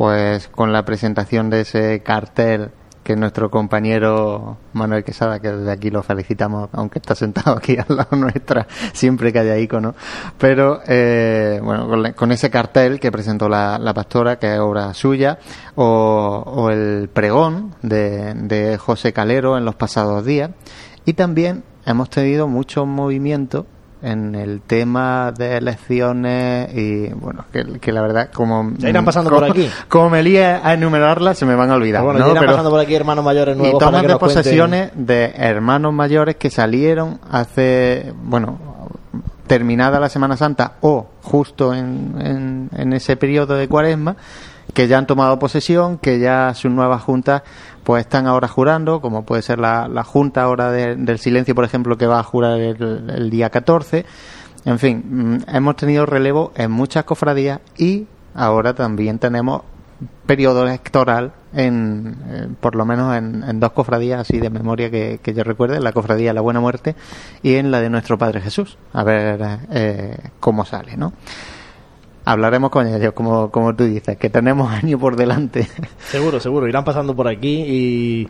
pues con la presentación de ese cartel que nuestro compañero Manuel Quesada, que desde aquí lo felicitamos, aunque está sentado aquí al lado nuestra, siempre que haya icono, pero eh, bueno, con, ese cartel que presentó la, pastora, que es obra suya, o, o el pregón de, de José Calero en los pasados días, y también hemos tenido muchos movimientos en el tema de elecciones y bueno que, la verdad como irán pasando por aquí. como me lía a enumerarlas se me van a olvidar bueno, irán pasando por aquí hermanos mayores nuevos y toman de posesiones de hermanos mayores que salieron hace bueno terminada la Semana Santa o justo en, en, en ese periodo de cuaresma que ya han tomado posesión, que ya sus nuevas juntas pues están ahora jurando, como puede ser la, la Junta ahora del Silencio, por ejemplo, que va a jurar el, día 14. En fin, mm, hemos tenido relevo en muchas cofradías y ahora también tenemos periodo electoral en, eh, por lo menos en, dos cofradías así de memoria que, yo recuerde, la cofradía La Buena Muerte y en la de nuestro Padre Jesús, a ver eh, cómo sale, ¿no? Hablaremos con ellos, como, como tú dices, que tenemos años por delante. Seguro, seguro, irán pasando por aquí y,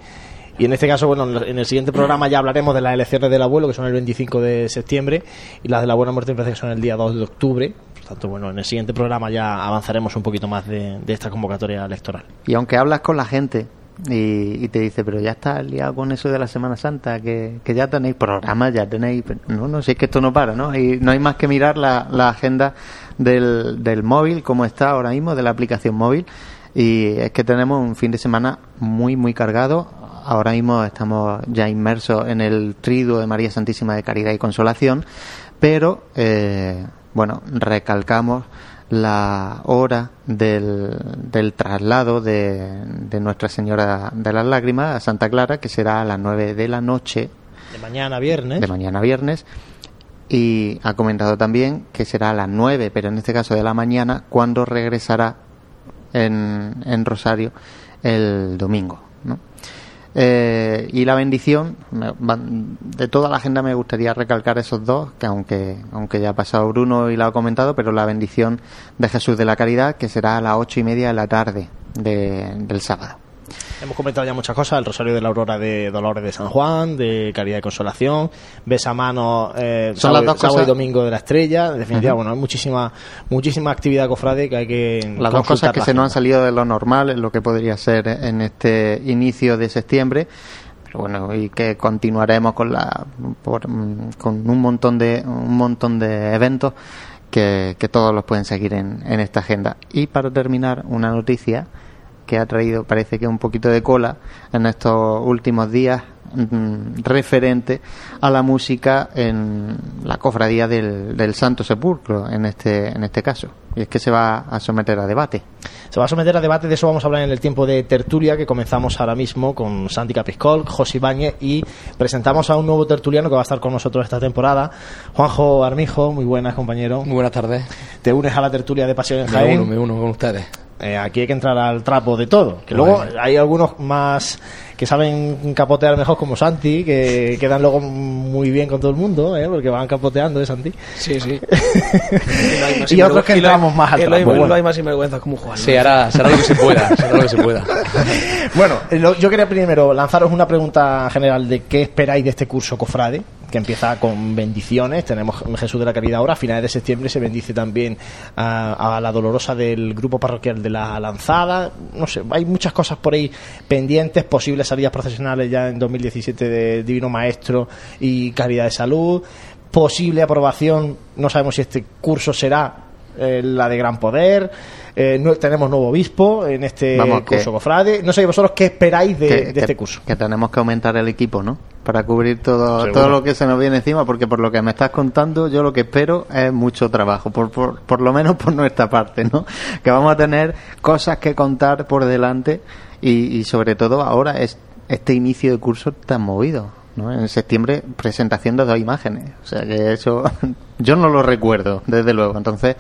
y en este caso, bueno, en el siguiente programa ya hablaremos de las elecciones del abuelo, que son el 25 de septiembre, y las de la buena muerte me parece que son el día 2 de octubre. Por tanto, bueno, en el siguiente programa ya avanzaremos un poquito más de, esta convocatoria electoral. Y aunque hablas con la gente, y, te dice, pero ya estás liado con eso de la Semana Santa, que, que ya tenéis programas, ya tenéis... No, no, si es que esto no para, ¿no? Y no hay más que mirar la, la agenda del, del móvil, como está ahora mismo, de la aplicación móvil. Y es que tenemos un fin de semana muy, muy cargado. ahora mismo estamos ya inmersos en el triduo de María Santísima de Caridad y Consolación, pero eh, bueno, recalcamos la hora del, del traslado de, de, Nuestra Señora de las Lágrimas a Santa Clara, que será a las 9 de la noche. De mañana viernes. De mañana viernes. Y ha comentado también que será a las 9, pero en este caso de la mañana, cuando regresará en, en Rosario el domingo. ¿no? Eh, y la bendición, de toda la agenda me gustaría recalcar esos dos, que aunque, aunque ya ha pasado Bruno y lo ha comentado, pero la bendición de Jesús de la Caridad, que será a las ocho y media de la tarde de, del sábado. Hemos comentado ya muchas cosas, el Rosario de la Aurora de Dolores de San Juan, de Caridad y Consolación, Besa Mano, eh, Son las dos sábado y Domingo de la Estrella, en definitiva, bueno, hay muchísima, muchísima actividad cofrade que hay que Las dos cosas que la se nos han salido de lo normal, en lo que podría ser en este inicio de septiembre, pero bueno, y que continuaremos con la por, con un montón de un montón de eventos que, que todos los pueden seguir en, en esta agenda. Y para terminar, una noticia que ha traído, parece que un poquito de cola en estos últimos días mm, referente a la música en la cofradía del, del Santo Sepulcro en este en este caso y es que se va a someter a debate Se va a someter a debate, de eso vamos a hablar en el tiempo de tertulia que comenzamos ahora mismo con Santi Capiscol, José Ibáñez y presentamos a un nuevo tertuliano que va a estar con nosotros esta temporada, Juanjo Armijo, muy buenas compañero. Muy buenas tardes. Te unes a la tertulia de Pasión en Me Jaén. uno, me uno con ustedes. Eh, aquí hay que entrar al trapo de todo. Que luego Bueno. hay algunos más que saben capotear mejor, como Santi, que quedan luego muy bien con todo el mundo, ¿eh? porque van capoteando, ¿eh, Santi? Sí, sí. y otros que entramos más al lo Bueno. hay más sinvergüenzas como Juan. Sí, hará, será lo que se pueda, será lo que se pueda. Bueno, eh, lo- yo quería primero lanzaros una pregunta general de qué esperáis de este curso Cofrade, que empieza con bendiciones. Tenemos Jesús de la Caridad ahora, a finales de septiembre se bendice también a, a la dolorosa del grupo parroquial de la Lanzada. No sé, hay muchas cosas por ahí pendientes, posibles salidas procesionales ya en 2017 de Divino Maestro y Caridad de Salud, posible aprobación, no sabemos si este curso será eh, la de Gran Poder. Eh, no- tenemos nuevo obispo en este Vamos, que- curso cofrade. No sé vosotros qué esperáis de, que, de que- este curso. que tenemos que aumentar el equipo no para cubrir todo Seguro. todo lo que se nos viene encima porque por lo que me estás contando yo lo que espero es mucho trabajo por, por, por lo menos por nuestra parte no que vamos a tener cosas que contar por delante y, y sobre todo ahora es este inicio de curso tan movido ¿no? En septiembre presentación de dos imágenes. O sea que eso yo no lo recuerdo, desde luego. Entonces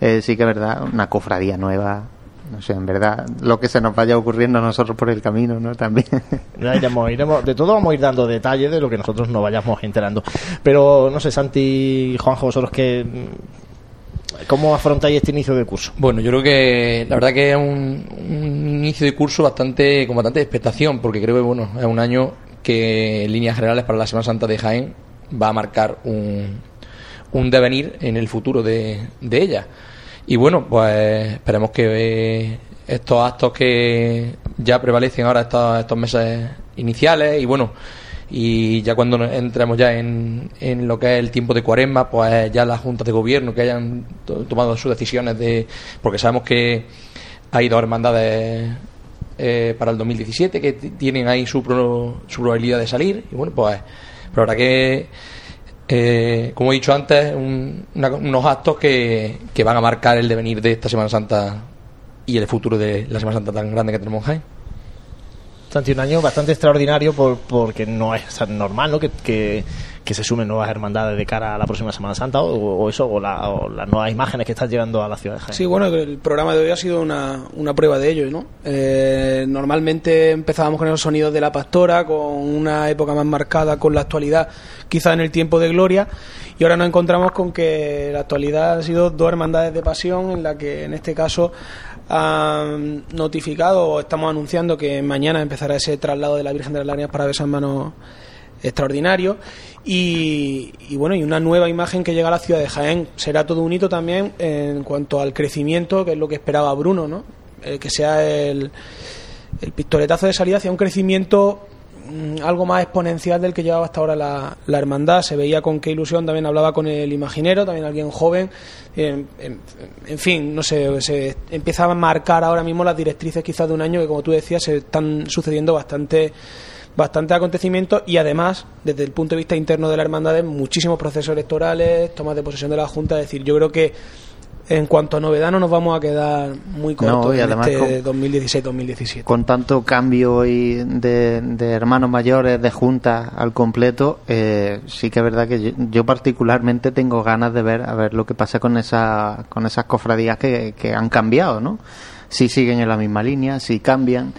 eh, sí que es verdad, una cofradía nueva. No sé, en verdad, lo que se nos vaya ocurriendo a nosotros por el camino, ¿no? También. Ya iremos, iremos- de todo vamos a ir dando detalles de lo que nosotros nos vayamos enterando. Pero no sé, Santi y Juanjo, vosotros que ¿Cómo afrontáis este inicio de curso? Bueno, yo creo que la verdad que es un, un inicio de curso bastante con bastante expectación, porque creo que bueno es un año que en líneas generales para la Semana Santa de Jaén va a marcar un, un devenir en el futuro de, de ella. Y bueno, pues esperemos que eh, estos actos que ya prevalecen ahora estos, estos meses iniciales y bueno, y ya cuando entremos ya en, en lo que es el tiempo de cuaresma, pues ya las juntas de gobierno que hayan to- tomado sus decisiones de... porque sabemos que hay dos hermandades eh, para el 2017 que tienen ahí su, pro- su probabilidad de salir y bueno, pues pero ahora que eh, como he dicho antes, un- una- unos actos que, que van a marcar el devenir de esta Semana Santa y el futuro de la Semana Santa tan grande que tenemos en Jaén. Santi, un año bastante extraordinario por, porque no es normal ¿no? Que, que se sumen nuevas hermandades de cara a la próxima Semana Santa o, eso, o, la- o las nuevas imágenes que están llegando a la ciudad de Jaén. Sí, bueno, el programa de hoy ha sido una, una prueba de ello, ¿no? Eh, normalmente empezábamos con los sonidos de la pastora, con una época más marcada con la actualidad, quizá en el tiempo de gloria, y ahora nos encontramos con que la actualidad ha sido dos hermandades de pasión, en la que en este caso han notificado o estamos anunciando que mañana empezará ese traslado de la Virgen de las Lágrimas para besar manos extraordinario. Y, bueno y una nueva imagen que llega a la ciudad de Jaén. Será todo un hito también en cuanto al crecimiento que es lo que esperaba Bruno no Eh, que sea el, el pistoletazo de salida hacia un crecimiento mm, algo más exponencial del que llevaba hasta ahora la, la hermandad. Se veía con qué ilusión también hablaba con el imaginero también alguien joven. En, en- en fin no sé se empieza a marcar ahora mismo las directrices quizás de un año que como tú decías se están sucediendo bastante bastantes acontecimientos y además, desde el punto de vista interno de la hermandad, muchísimos procesos electorales, tomas de posesión de la Junta. Es decir, yo creo que en cuanto a novedad no nos vamos a quedar muy cortos en este 2016-2017. Con tanto cambio y de, hermanos mayores, de juntas al completo, eh, sí que es verdad que yo, particularmente tengo ganas de ver a ver lo que pasa con esa, con esas cofradías que, que han cambiado, ¿no? Si siguen en la misma línea, si cambian.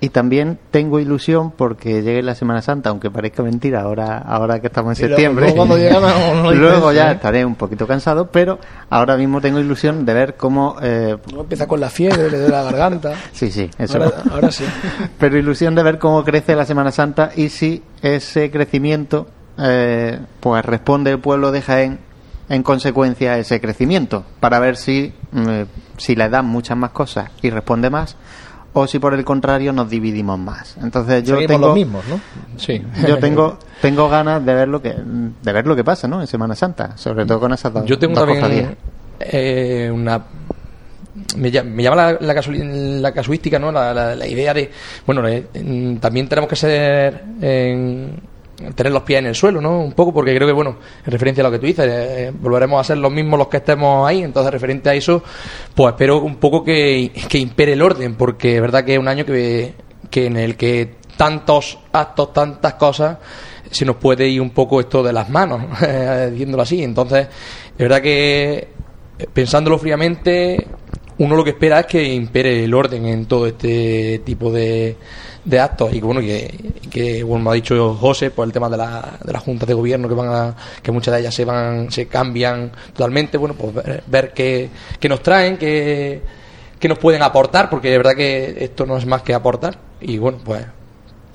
Y también tengo ilusión porque llegue la Semana Santa, aunque parezca mentira ahora, ahora que estamos en septiembre. Luego, ya ¿eh? estaré un poquito cansado, pero ahora mismo tengo ilusión de ver cómo. Eh, empieza con la fiebre, le duele la garganta. sí, sí, eso. Ahora, sí. pero ilusión de ver cómo crece la Semana Santa y si ese crecimiento, eh, pues responde el pueblo de Jaén en consecuencia a ese crecimiento, para ver si, mm, si le dan muchas más cosas y responde más o si por el contrario nos dividimos más. Entonces yo tengo los mismos, ¿no? Sí. Yo tengo tengo ganas de ver lo que de ver lo que pasa, ¿no? En Semana Santa, sobre todo con esas dos. Yo tengo también eh, una me, llama la, la, casuística, ¿no? La, la, idea de, bueno, también tenemos que ser en, tener los pies en el suelo, ¿no? Un poco, porque creo que, bueno, en referencia a lo que tú dices, eh, volveremos a ser los mismos los que estemos ahí, entonces, referente a eso, pues espero un poco que, que impere el orden, porque es verdad que es un año que, que en el que tantos actos, tantas cosas, se nos puede ir un poco esto de las manos, diciéndolo así. Entonces, es verdad que, pensándolo fríamente, uno lo que espera es que impere el orden en todo este tipo de de actos. Y que bueno que, que ha dicho José por el tema de, la, de las juntas de gobierno que van a, que muchas de ellas se van se cambian totalmente. Bueno pues ver, qué, nos traen qué, qué nos pueden aportar porque de verdad que esto no es más que aportar. Y bueno pues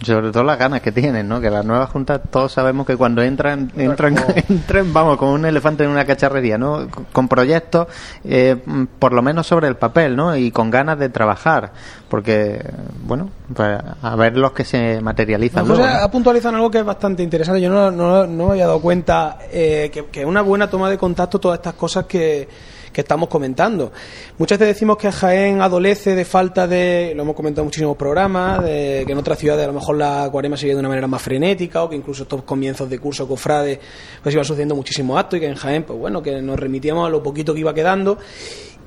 sobre todo las ganas que tienen, ¿no? Que las nuevas juntas todos sabemos que cuando entran, entran, entran, vamos, como un elefante en una cacharrería, ¿no? Con proyectos, eh, por lo menos sobre el papel, ¿no? Y con ganas de trabajar, porque, bueno, pues a ver los que se materializan. José ha puntualizado algo que es bastante interesante. Yo no, no, no me había dado cuenta eh, que, que es una buena toma de contacto todas estas cosas que que estamos comentando. Muchas veces decimos que Jaén adolece de falta de, lo hemos comentado en muchísimos programas, de que en otras ciudades a lo mejor la cuarema se de una manera más frenética o que incluso estos comienzos de curso cofrade pues iban sucediendo muchísimos actos y que en Jaén, pues bueno, que nos remitíamos a lo poquito que iba quedando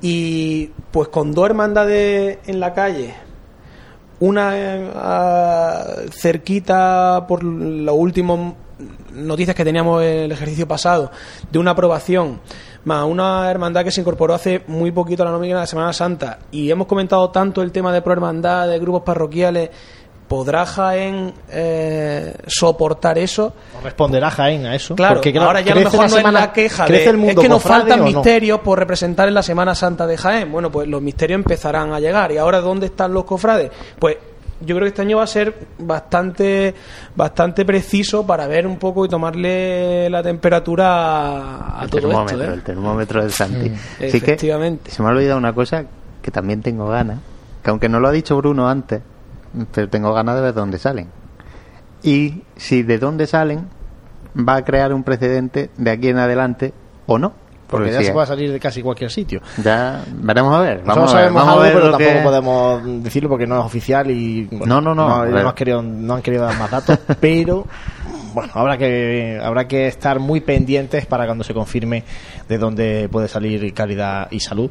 y pues con dos hermandades en la calle, una eh, cerquita por los últimos noticias que teníamos el ejercicio pasado de una aprobación más una hermandad que se incorporó hace muy poquito a la nómina de la Semana Santa y hemos comentado tanto el tema de prohermandad, de grupos parroquiales, ¿podrá Jaén eh, soportar eso? ¿Responderá Jaén a eso? Claro, Porque, ahora ya a lo mejor no es la queja de, es que nos faltan misterios por representar en la Semana Santa de Jaén. Bueno, pues los misterios empezarán a llegar. ¿Y ahora dónde están los cofrades? Pues yo creo que este año va a ser bastante bastante preciso para ver un poco y tomarle la temperatura a, el todo termómetro, esto, ¿eh? El termómetro del Santi. Mm, efectivamente. se me ha olvidado una cosa que también tengo ganas, que aunque no lo ha dicho Bruno antes, pero tengo ganas de ver dónde salen. Y si de dónde salen va a crear un precedente de aquí en adelante o no. Porque ya se puede salir de casi cualquier sitio. Ya veremos a ver. Vamos a ver, vamos a ver pero tampoco podemos decirlo porque no es oficial y no, no, no, no, han querido, no han querido dar más datos, pero bueno, habrá que habrá que estar muy pendientes para cuando se confirme de dónde puede salir calidad y salud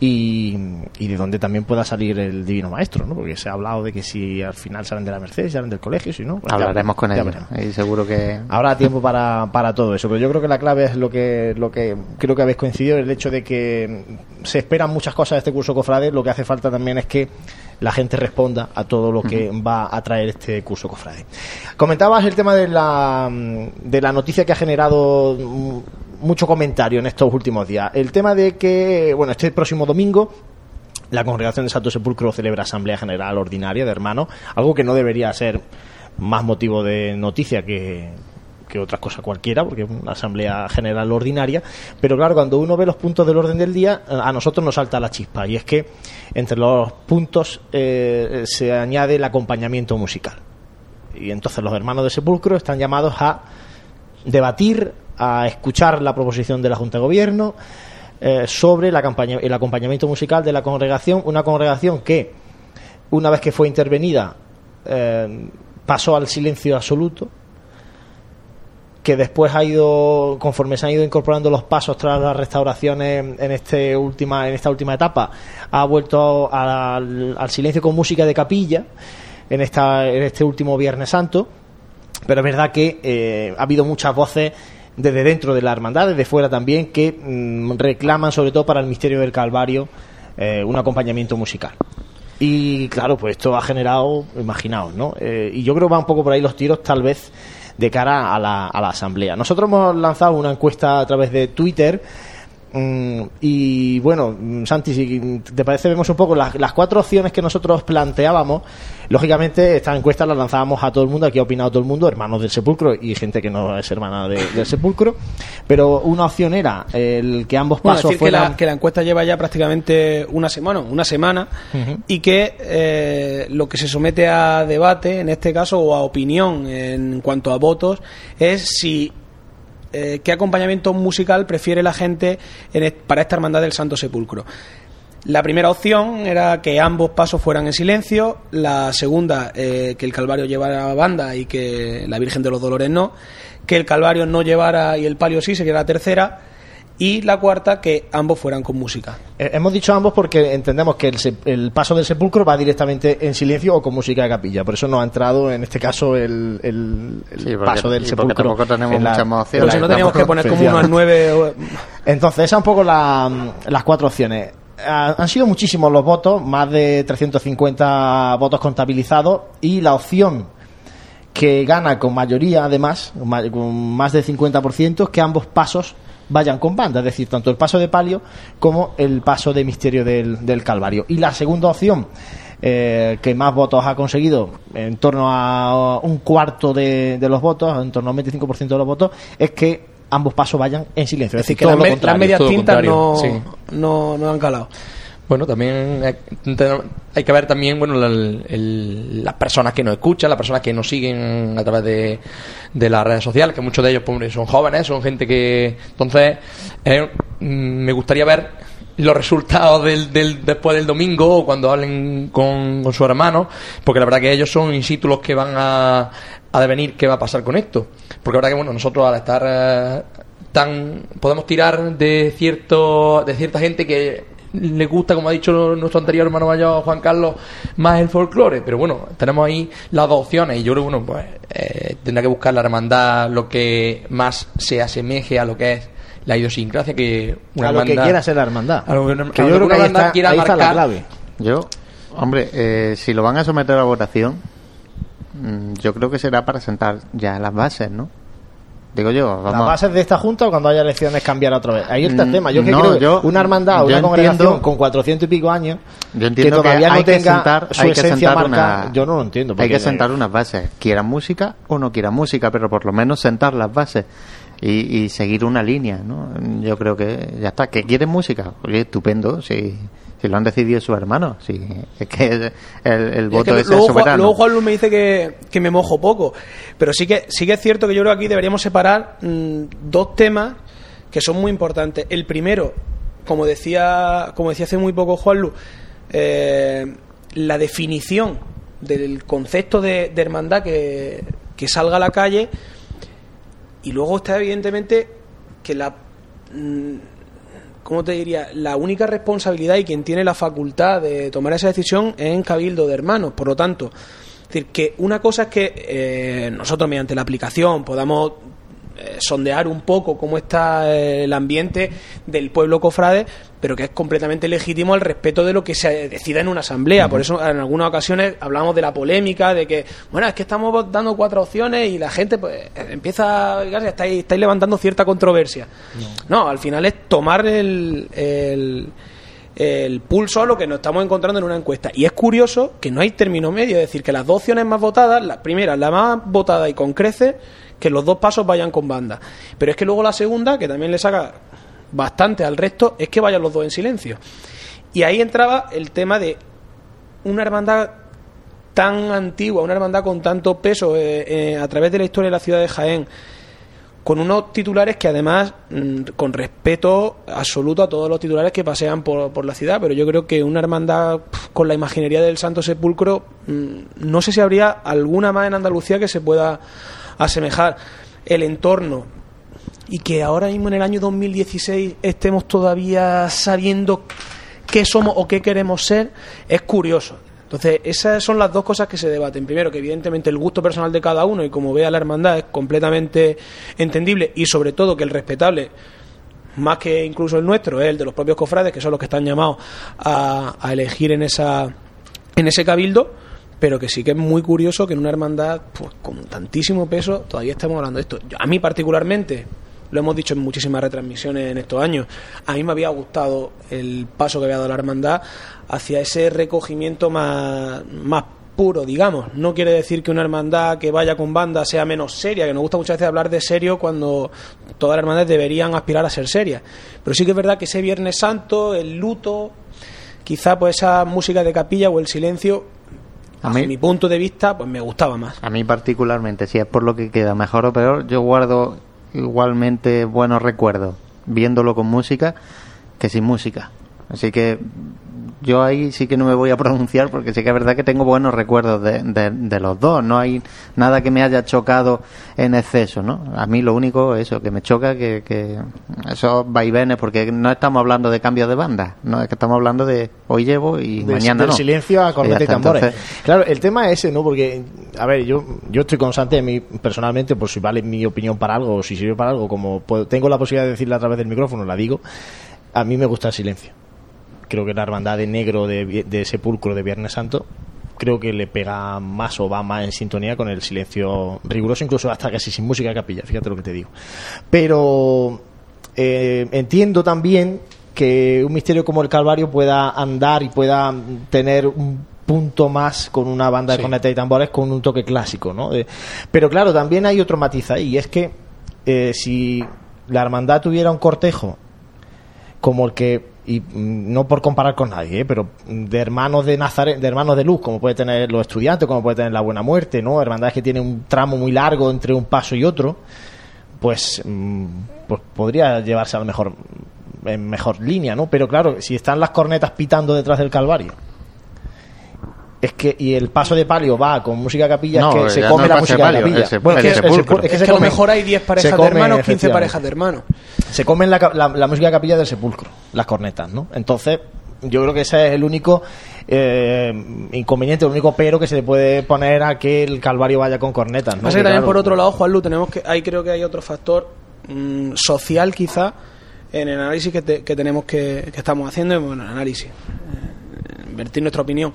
y, de dónde también pueda salir el divino maestro, ¿no? Porque se ha hablado de que si al final salen de la Mercedes, salen del colegio, si no, pues hablaremos con ellos. Y seguro que habrá tiempo para, para todo eso. Pero yo creo que la clave es lo que lo que creo que habéis coincidido, el hecho de que se esperan muchas cosas de este curso cofrade. Lo que hace falta también es que la gente responda a todo lo que va a traer este curso cofrade. Comentabas el tema de la de la noticia que ha generado mucho comentario en estos últimos días. El tema de que, bueno, este próximo domingo la Congregación de Santo Sepulcro celebra Asamblea General Ordinaria de Hermanos, algo que no debería ser más motivo de noticia que, que otras cosas cualquiera, porque es una asamblea general ordinaria, pero claro, cuando uno ve los puntos del orden del día, a nosotros nos salta la chispa, y es que entre los puntos eh, se añade el acompañamiento musical. Y entonces los hermanos de sepulcro están llamados a debatir, a escuchar la proposición de la Junta de Gobierno eh, sobre el acompañamiento musical de la congregación, una congregación que, una vez que fue intervenida, eh, pasó al silencio absoluto, que después ha ido, conforme se han ido incorporando los pasos tras las restauraciones en, este última, en esta última etapa, ha vuelto al, silencio con música de capilla en, esta, en este último Viernes Santo. Pero es verdad que eh, ha habido muchas voces desde dentro de la hermandad, desde fuera también, que mm, reclaman sobre todo para el misterio del Calvario eh, un acompañamiento musical. Y claro, pues esto ha generado, imaginaos, ¿no? Eh, y yo creo que va un poco por ahí los tiros, tal vez de cara a la, a la asamblea. Nosotros hemos lanzado una encuesta a través de Twitter y bueno, mm, Santi, si te parece, vemos un poco las, las, cuatro opciones que nosotros planteábamos. Lógicamente, esta encuesta la lanzábamos a todo el mundo, aquí ha opinado todo el mundo, hermanos del sepulcro y gente que no es hermana del sepulcro. Pero una opción era el que ambos pasos fueran... que, la, encuesta lleva ya prácticamente una semana, una semana, y que eh, lo que se somete a debate, en este caso, o a opinión en cuanto a votos, es si eh, qué acompañamiento musical prefiere la gente para esta hermandad del Santo Sepulcro. La primera opción era que ambos pasos fueran en silencio, la segunda eh, que el Calvario llevara banda y que la Virgen de los Dolores no, que el Calvario no llevara y el palio sí, sería la tercera, y la cuarta que ambos fueran con música. Eh, hemos dicho ambos porque entendemos que el, paso del sepulcro va directamente en silencio o con música de capilla, por eso no ha entrado en este caso el, paso del sepulcro. tampoco tenemos muchas Por eso no teníamos que poner como uno al nueve. Entonces, esas son un poco las cuatro opciones. Han sido muchísimos los votos, más de 350 votos contabilizados, y la opción que gana con mayoría, además, con más del 50%, es que ambos pasos vayan con banda, es decir, tanto el paso de palio como el paso de misterio del, Calvario. Y la segunda opción, eh, que más votos ha conseguido, en torno a un cuarto de, los votos, en torno al 25% de los votos, es que ambos pasos vayan en silencio. Es decir, que las, medias tintas no, no, no han calado. Bueno, también hay, que ver también bueno las personas que nos escuchan, las personas que nos siguen a través de, de las redes sociales, que muchos de ellos pues, son jóvenes, son gente que... Entonces, eh, mm, me gustaría ver los resultados del, del, después del domingo o cuando hablen con, con su hermano, porque la verdad que ellos son in situ los que van a, a devenir qué va a pasar con esto. Porque la verdad que bueno, nosotros al estar eh, tan... podemos tirar de, cierto, de cierta gente que le gusta, como ha dicho nuestro anterior hermano mayor Juan Carlos, más el folclore. Pero bueno, tenemos ahí las dos opciones y yo creo que bueno, pues eh, tendrá que buscar la hermandad lo que más se asemeje a lo que es la idiosincrasia que una a lo que quiera ser la hermandad. A lo que, yo creo que está, quiera ahí está la clave. Yo, hombre, eh, si lo van a someter a votación, mm, yo creo que será para sentar ya las bases, ¿no? Digo yo, vamos. ¿Las bases de esta junta o cuando haya elecciones cambiar otra vez? Ahí está el mm, tema. Yo que creo una hermandad una congregación con 400 y pico años yo entiendo que todavía no tenga sentar, su hay que sentar marca, yo no lo entiendo. Hay que sentar unas bases, quieran música o no quieran música, pero por lo menos sentar las bases. Y, y seguir una línea, ¿no? Yo creo que ya está. ¿Que quieren música? Oye, estupendo, sí si lo han decidido sus hermanos, si es que el, voto es, luego, Luego Juan Luis me dice que, me mojo poco, pero sí que sí que es cierto que yo creo que aquí deberíamos separar mm, dos temas que son muy importantes. El primero, como decía, como decía hace muy poco Juan Luis, eh, la definición del concepto de, hermandad que, que salga a la calle y luego está evidentemente que la mm, ¿cómo te diría? La única responsabilidad y quien tiene la facultad de tomar esa decisión es en Cabildo de Hermanos. Por lo tanto, decir, que una cosa es que eh, nosotros mediante la aplicación podamos sondear un poco cómo está eh, el ambiente del pueblo cofrade, pero que es completamente legítimo al respeto de lo que se decida en una asamblea. Por eso en algunas ocasiones hablamos de la polémica, de que, bueno, es que estamos dando cuatro opciones y la gente pues empieza, estáis, estáis levantando cierta controversia. No. al final es tomar el, el, el pulso a lo que nos estamos encontrando en una encuesta. Y es curioso que no hay término medio, es decir, que las dos opciones más votadas, la primera, la más votada y con crece, que los dos pasos vayan con banda. Pero es que luego la segunda, que también le saca bastante al resto es que vayan los dos en silencio. Y ahí entraba el tema de una hermandad tan antigua, una hermandad con tanto peso eh, eh, a través de la historia de la ciudad de Jaén, con unos titulares que además, mm, con respeto absoluto a todos los titulares que pasean por, por la ciudad, pero yo creo que una hermandad con la imaginería del Santo Sepulcro, mm, no sé si habría alguna más en Andalucía que se pueda asemejar. El entorno, y que ahora mismo en el año 2016 estemos todavía sabiendo qué somos o qué queremos ser, es curioso. Entonces, esas son las dos cosas que se debaten. Primero, que evidentemente el gusto personal de cada uno y como vea la hermandad es completamente entendible y sobre todo que el respetable, más que incluso el nuestro, es el de los propios cofrades, que son los que están llamados a, a elegir en, esa, en ese cabildo pero que sí que es muy curioso que en una hermandad pues, con tantísimo peso todavía estemos hablando de esto. A mí particularmente, lo hemos dicho en muchísimas retransmisiones en estos años, a mí me había gustado el paso que había dado la hermandad hacia ese recogimiento más, más puro, digamos. No quiere decir que una hermandad que vaya con banda sea menos seria, que nos gusta muchas veces hablar de serio cuando todas las hermandades deberían aspirar a ser serias. Pero sí que es verdad que ese Viernes Santo, el luto, quizá pues esa música de capilla o el silencio A mí- mi punto de vista, pues me gustaba más. A mí particularmente, si es por lo que queda mejor o peor, yo guardo igualmente buenos recuerdos viéndolo con música que sin música. Así que yo ahí sí que no me voy a pronunciar porque sí que es verdad que tengo buenos recuerdos de, de- de los dos. No hay nada que me haya chocado en exceso, ¿no? A mí lo único, eso, que me choca que, que esos vaivenes, porque no estamos hablando de cambios de banda, no es que estamos hablando de hoy llevo y Del- mañana del no. silencio a corneta y tambores. entonces- Claro, el tema es ese, ¿no? Porque, a ver, yo, yo estoy constante de mí, personalmente, por si vale mi opinión para algo o si sirve para algo, como puedo- tengo la posibilidad de decirla a través del micrófono, la digo, a mí me gusta el silencio. Creo que la hermandad de negro de, de sepulcro de Viernes Santo creo que le pega más o va más en sintonía con el silencio riguroso, incluso hasta casi sin música de capilla, fíjate lo que te digo. Pero eh, entiendo también que un misterio como el Calvario pueda andar y pueda tener un punto más con una banda de cornetas y tambores con un toque clásico, ¿no? Eh, pero claro, también hay otro matiz ahí, y es que eh, si la hermandad tuviera un cortejo como el que y mm, no por comparar con nadie, ¿eh? pero de hermanos de Nazaret, de hermanos de luz, como puede tener los estudiantes, como puede tener la Buena Muerte, ¿no? Hermandades que tienen un tramo muy largo entre un paso y otro, pues, mm, pues podría llevarse a lo mejor en mejor línea, ¿no? Pero claro, si están las cornetas pitando detrás del Calvario. Es que, y el paso de palio va con música de capilla, No, es que se come no la música de capilla. Bueno, es que- es se a lo mejor hay 10 se parejas de hermanos, 15 efectivamente. parejas de hermanos. se comen la, ca- la- la música de capilla del sepulcro, las cornetas, ¿no? Entonces, yo creo que ese es el único eh, inconveniente, el único pero que se le puede poner a que el calvario vaya con cornetas, ¿no? Pasa que Que, también claro, por otro lado, Juanlu, tenemos que, ahí creo que hay otro factor mm, social quizá en el análisis que, te- que tenemos que, que estamos haciendo, bueno, el análisis, eh, vertir nuestra opinión,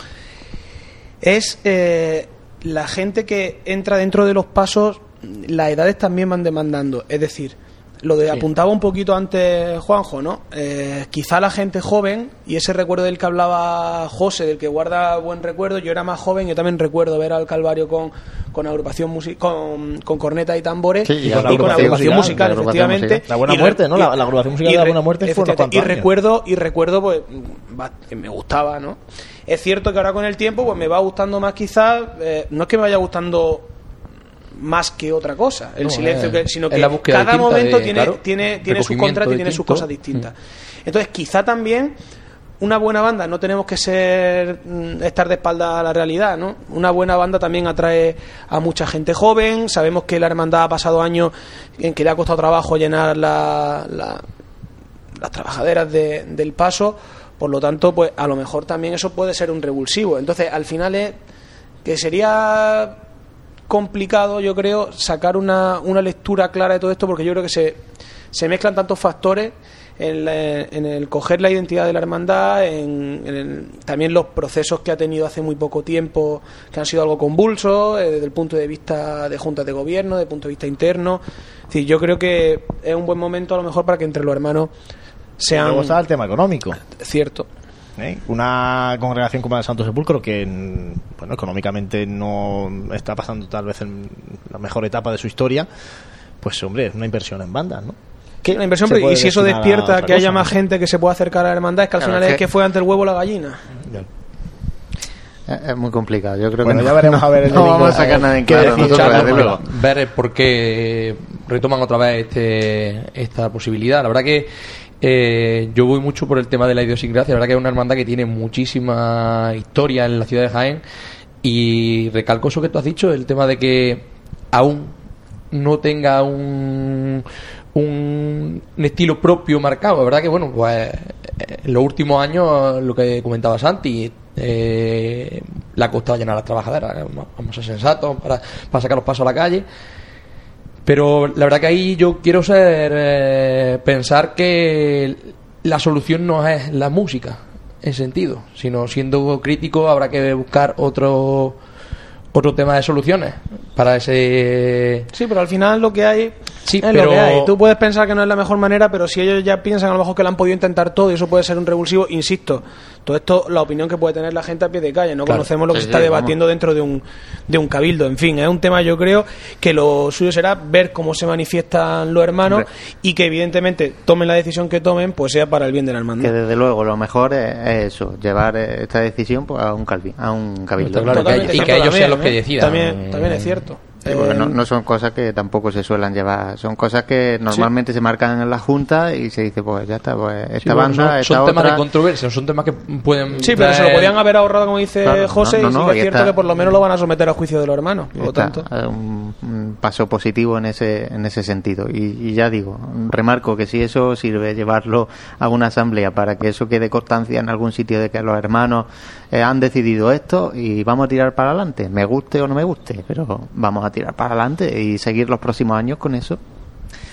es eh, la gente que entra dentro de los pasos, las edades también van demandando, es decir, lo de Sí. apuntaba un poquito antes Juanjo, ¿no? Eh, quizá la gente joven, y ese recuerdo del que hablaba José, del que guarda buen recuerdo, yo era más joven, yo también recuerdo ver al Calvario con, con agrupación con, con corneta y tambores Sí, y, y con agrupación agrupación musical, musical, la agrupación efectivamente. musical. La Buena Muerte, ¿no? La- la agrupación musical y de la Buena Muerte fue Y recuerdo, y recuerdo, pues, que me gustaba, ¿no? Es cierto que ahora con el tiempo, pues me va gustando más quizás, eh, no es que me vaya gustando más que otra cosa el No, silencio es- que, sino que cada momento de- tiene claro, tiene tiene sus contras y tiene sus cosas distintas. Entonces quizá también una buena banda no tenemos que ser mm, estar de espalda a la realidad no una buena banda también atrae a mucha gente joven. Sabemos que la hermandad ha pasado años en que le ha costado trabajo llenar la, la- las trabajaderas de- del paso. Por lo tanto pues a lo mejor también eso puede ser un revulsivo. Entonces al final es que sería complicado, yo creo, sacar una, una lectura clara de todo esto, porque yo creo que se, se mezclan tantos factores en, la- en el coger la identidad de la hermandad, en, en el- también los procesos que ha tenido hace muy poco tiempo, que han sido algo convulsos, eh, desde el punto de vista de juntas de gobierno, desde el punto de vista interno. Es decir, yo creo que es un buen momento a lo mejor para que entre los hermanos sean... Luego está el tema económico. Cierto. ¿Eh? Una congregación como la de Santo Sepulcro que mm, bueno, económicamente no está pasando tal vez en la mejor etapa de su historia, pues hombre, es una inversión en bandas, ¿no? Que una inversión, y si eso despierta que haya cosa, más ¿no? gente que se pueda acercar a la hermandad, es que al Claro, final es es que- que fue ante el huevo la gallina. Es muy complicado. Yo creo bueno, que ya veremos a ver el no vamos a sacar nada en claro nosotros, Ver por qué retoman otra vez este, esta posibilidad. La verdad que eh, yo voy mucho por el tema de la idiosincrasia. La verdad que es una hermandad que tiene muchísima historia en la ciudad de Jaén. Y recalco eso que tú has dicho, el tema de que aún no tenga un, un, estilo propio marcado. La verdad que, bueno, pues en los últimos años, lo que comentaba Santi, eh, la costa llena a las trabajaderas. Vamos a ser sensatos para, para sacar los pasos a la calle. Pero la verdad que ahí yo quiero ser eh, pensar que la solución no es la música en sentido, sino siendo crítico habrá que buscar otro otro tema de soluciones para ese sí pero al final lo que hay sí, es pero... lo que hay tú puedes pensar que no es la mejor manera pero si ellos ya piensan a lo mejor que lo han podido intentar todo y eso puede ser un revulsivo insisto todo esto, la opinión que puede tener la gente a pie de calle. No conocemos lo que se está debatiendo dentro de un, de un cabildo. En fin, es un tema, yo creo, que lo suyo será ver cómo se manifiestan los hermanos y que, evidentemente, tomen la decisión que tomen, pues sea para el bien de la hermandad. Que desde luego lo mejor es, eso, llevar esta decisión pues, a un, calvi, a un cabildo. y que, ellos sean los que decidan. También, también es cierto. Eh, no, son cosas que tampoco se suelen llevar, son cosas que normalmente se marcan en la Junta y se dice, pues ya está, pues esta banda, son, temas de controversia, son temas que pueden. Sí, pero se lo podían haber ahorrado, como dice José, y sí es cierto que por lo menos lo van a someter a juicio de los hermanos. Por lo tanto. Un, paso positivo en ese, en ese sentido. Y, ya digo, remarco que si eso sirve llevarlo a una asamblea para que eso quede constancia en algún sitio de que los hermanos eh, han decidido esto y vamos a tirar para adelante, me guste o no me guste, pero vamos a tirar para adelante y seguir los próximos años con eso.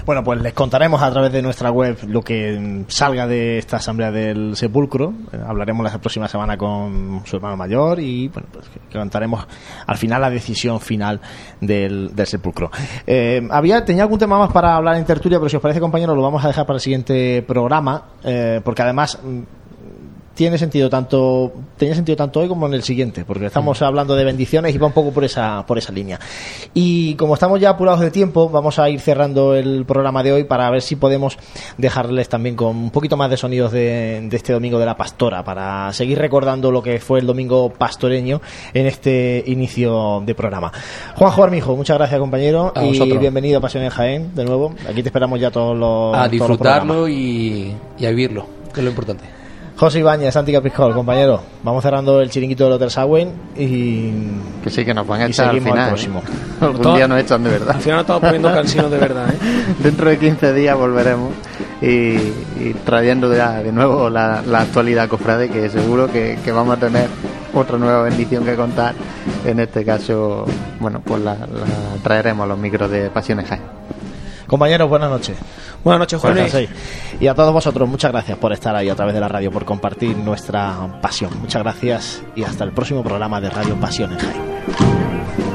Bueno, pues les contaremos a través de nuestra web lo que salga de esta asamblea del sepulcro. Eh, hablaremos la próxima semana con su hermano mayor y bueno, pues contaremos al final la decisión final del, sepulcro. Eh, había tenía algún tema más para hablar en tertulia, pero si os parece, compañero, lo vamos a dejar para el siguiente programa, eh, porque además mm, tiene sentido tanto tenía sentido tanto hoy como en el siguiente porque estamos mm. hablando de bendiciones y va un poco por esa por esa línea. Y como estamos ya apurados de tiempo vamos a ir cerrando el programa de hoy para ver si podemos dejarles también con un poquito más de sonidos de, este domingo de la pastora para seguir recordando lo que fue el domingo pastoreño en este inicio de programa. Juanjo Armijo muchas gracias compañero y bienvenido a Pasión en Jaén de nuevo. Aquí te esperamos ya todos los a disfrutarlo y, y a vivirlo que es lo importante José Ibañez, Santi Capiscol, compañero. Vamos cerrando el chiringuito del Hotel Sagüen y. Que sí, que nos van a echar al final. ¿eh? próximo. Algún día nos echan de verdad. Al final nos estamos poniendo cansinos de verdad, ¿eh? Dentro de 15 días volveremos y, trayendo ya de nuevo la, actualidad, cofrade, que seguro que, vamos a tener otra nueva bendición que contar. En este caso, bueno, pues la, traeremos a los micros de Pasiones Jaén. Compañeros, buenas noches. Buenas noches, Juan Y a todos vosotros, muchas gracias por estar ahí a través de la radio, por compartir nuestra pasión. Muchas gracias y hasta el próximo programa de Radio Pasión en Jaén.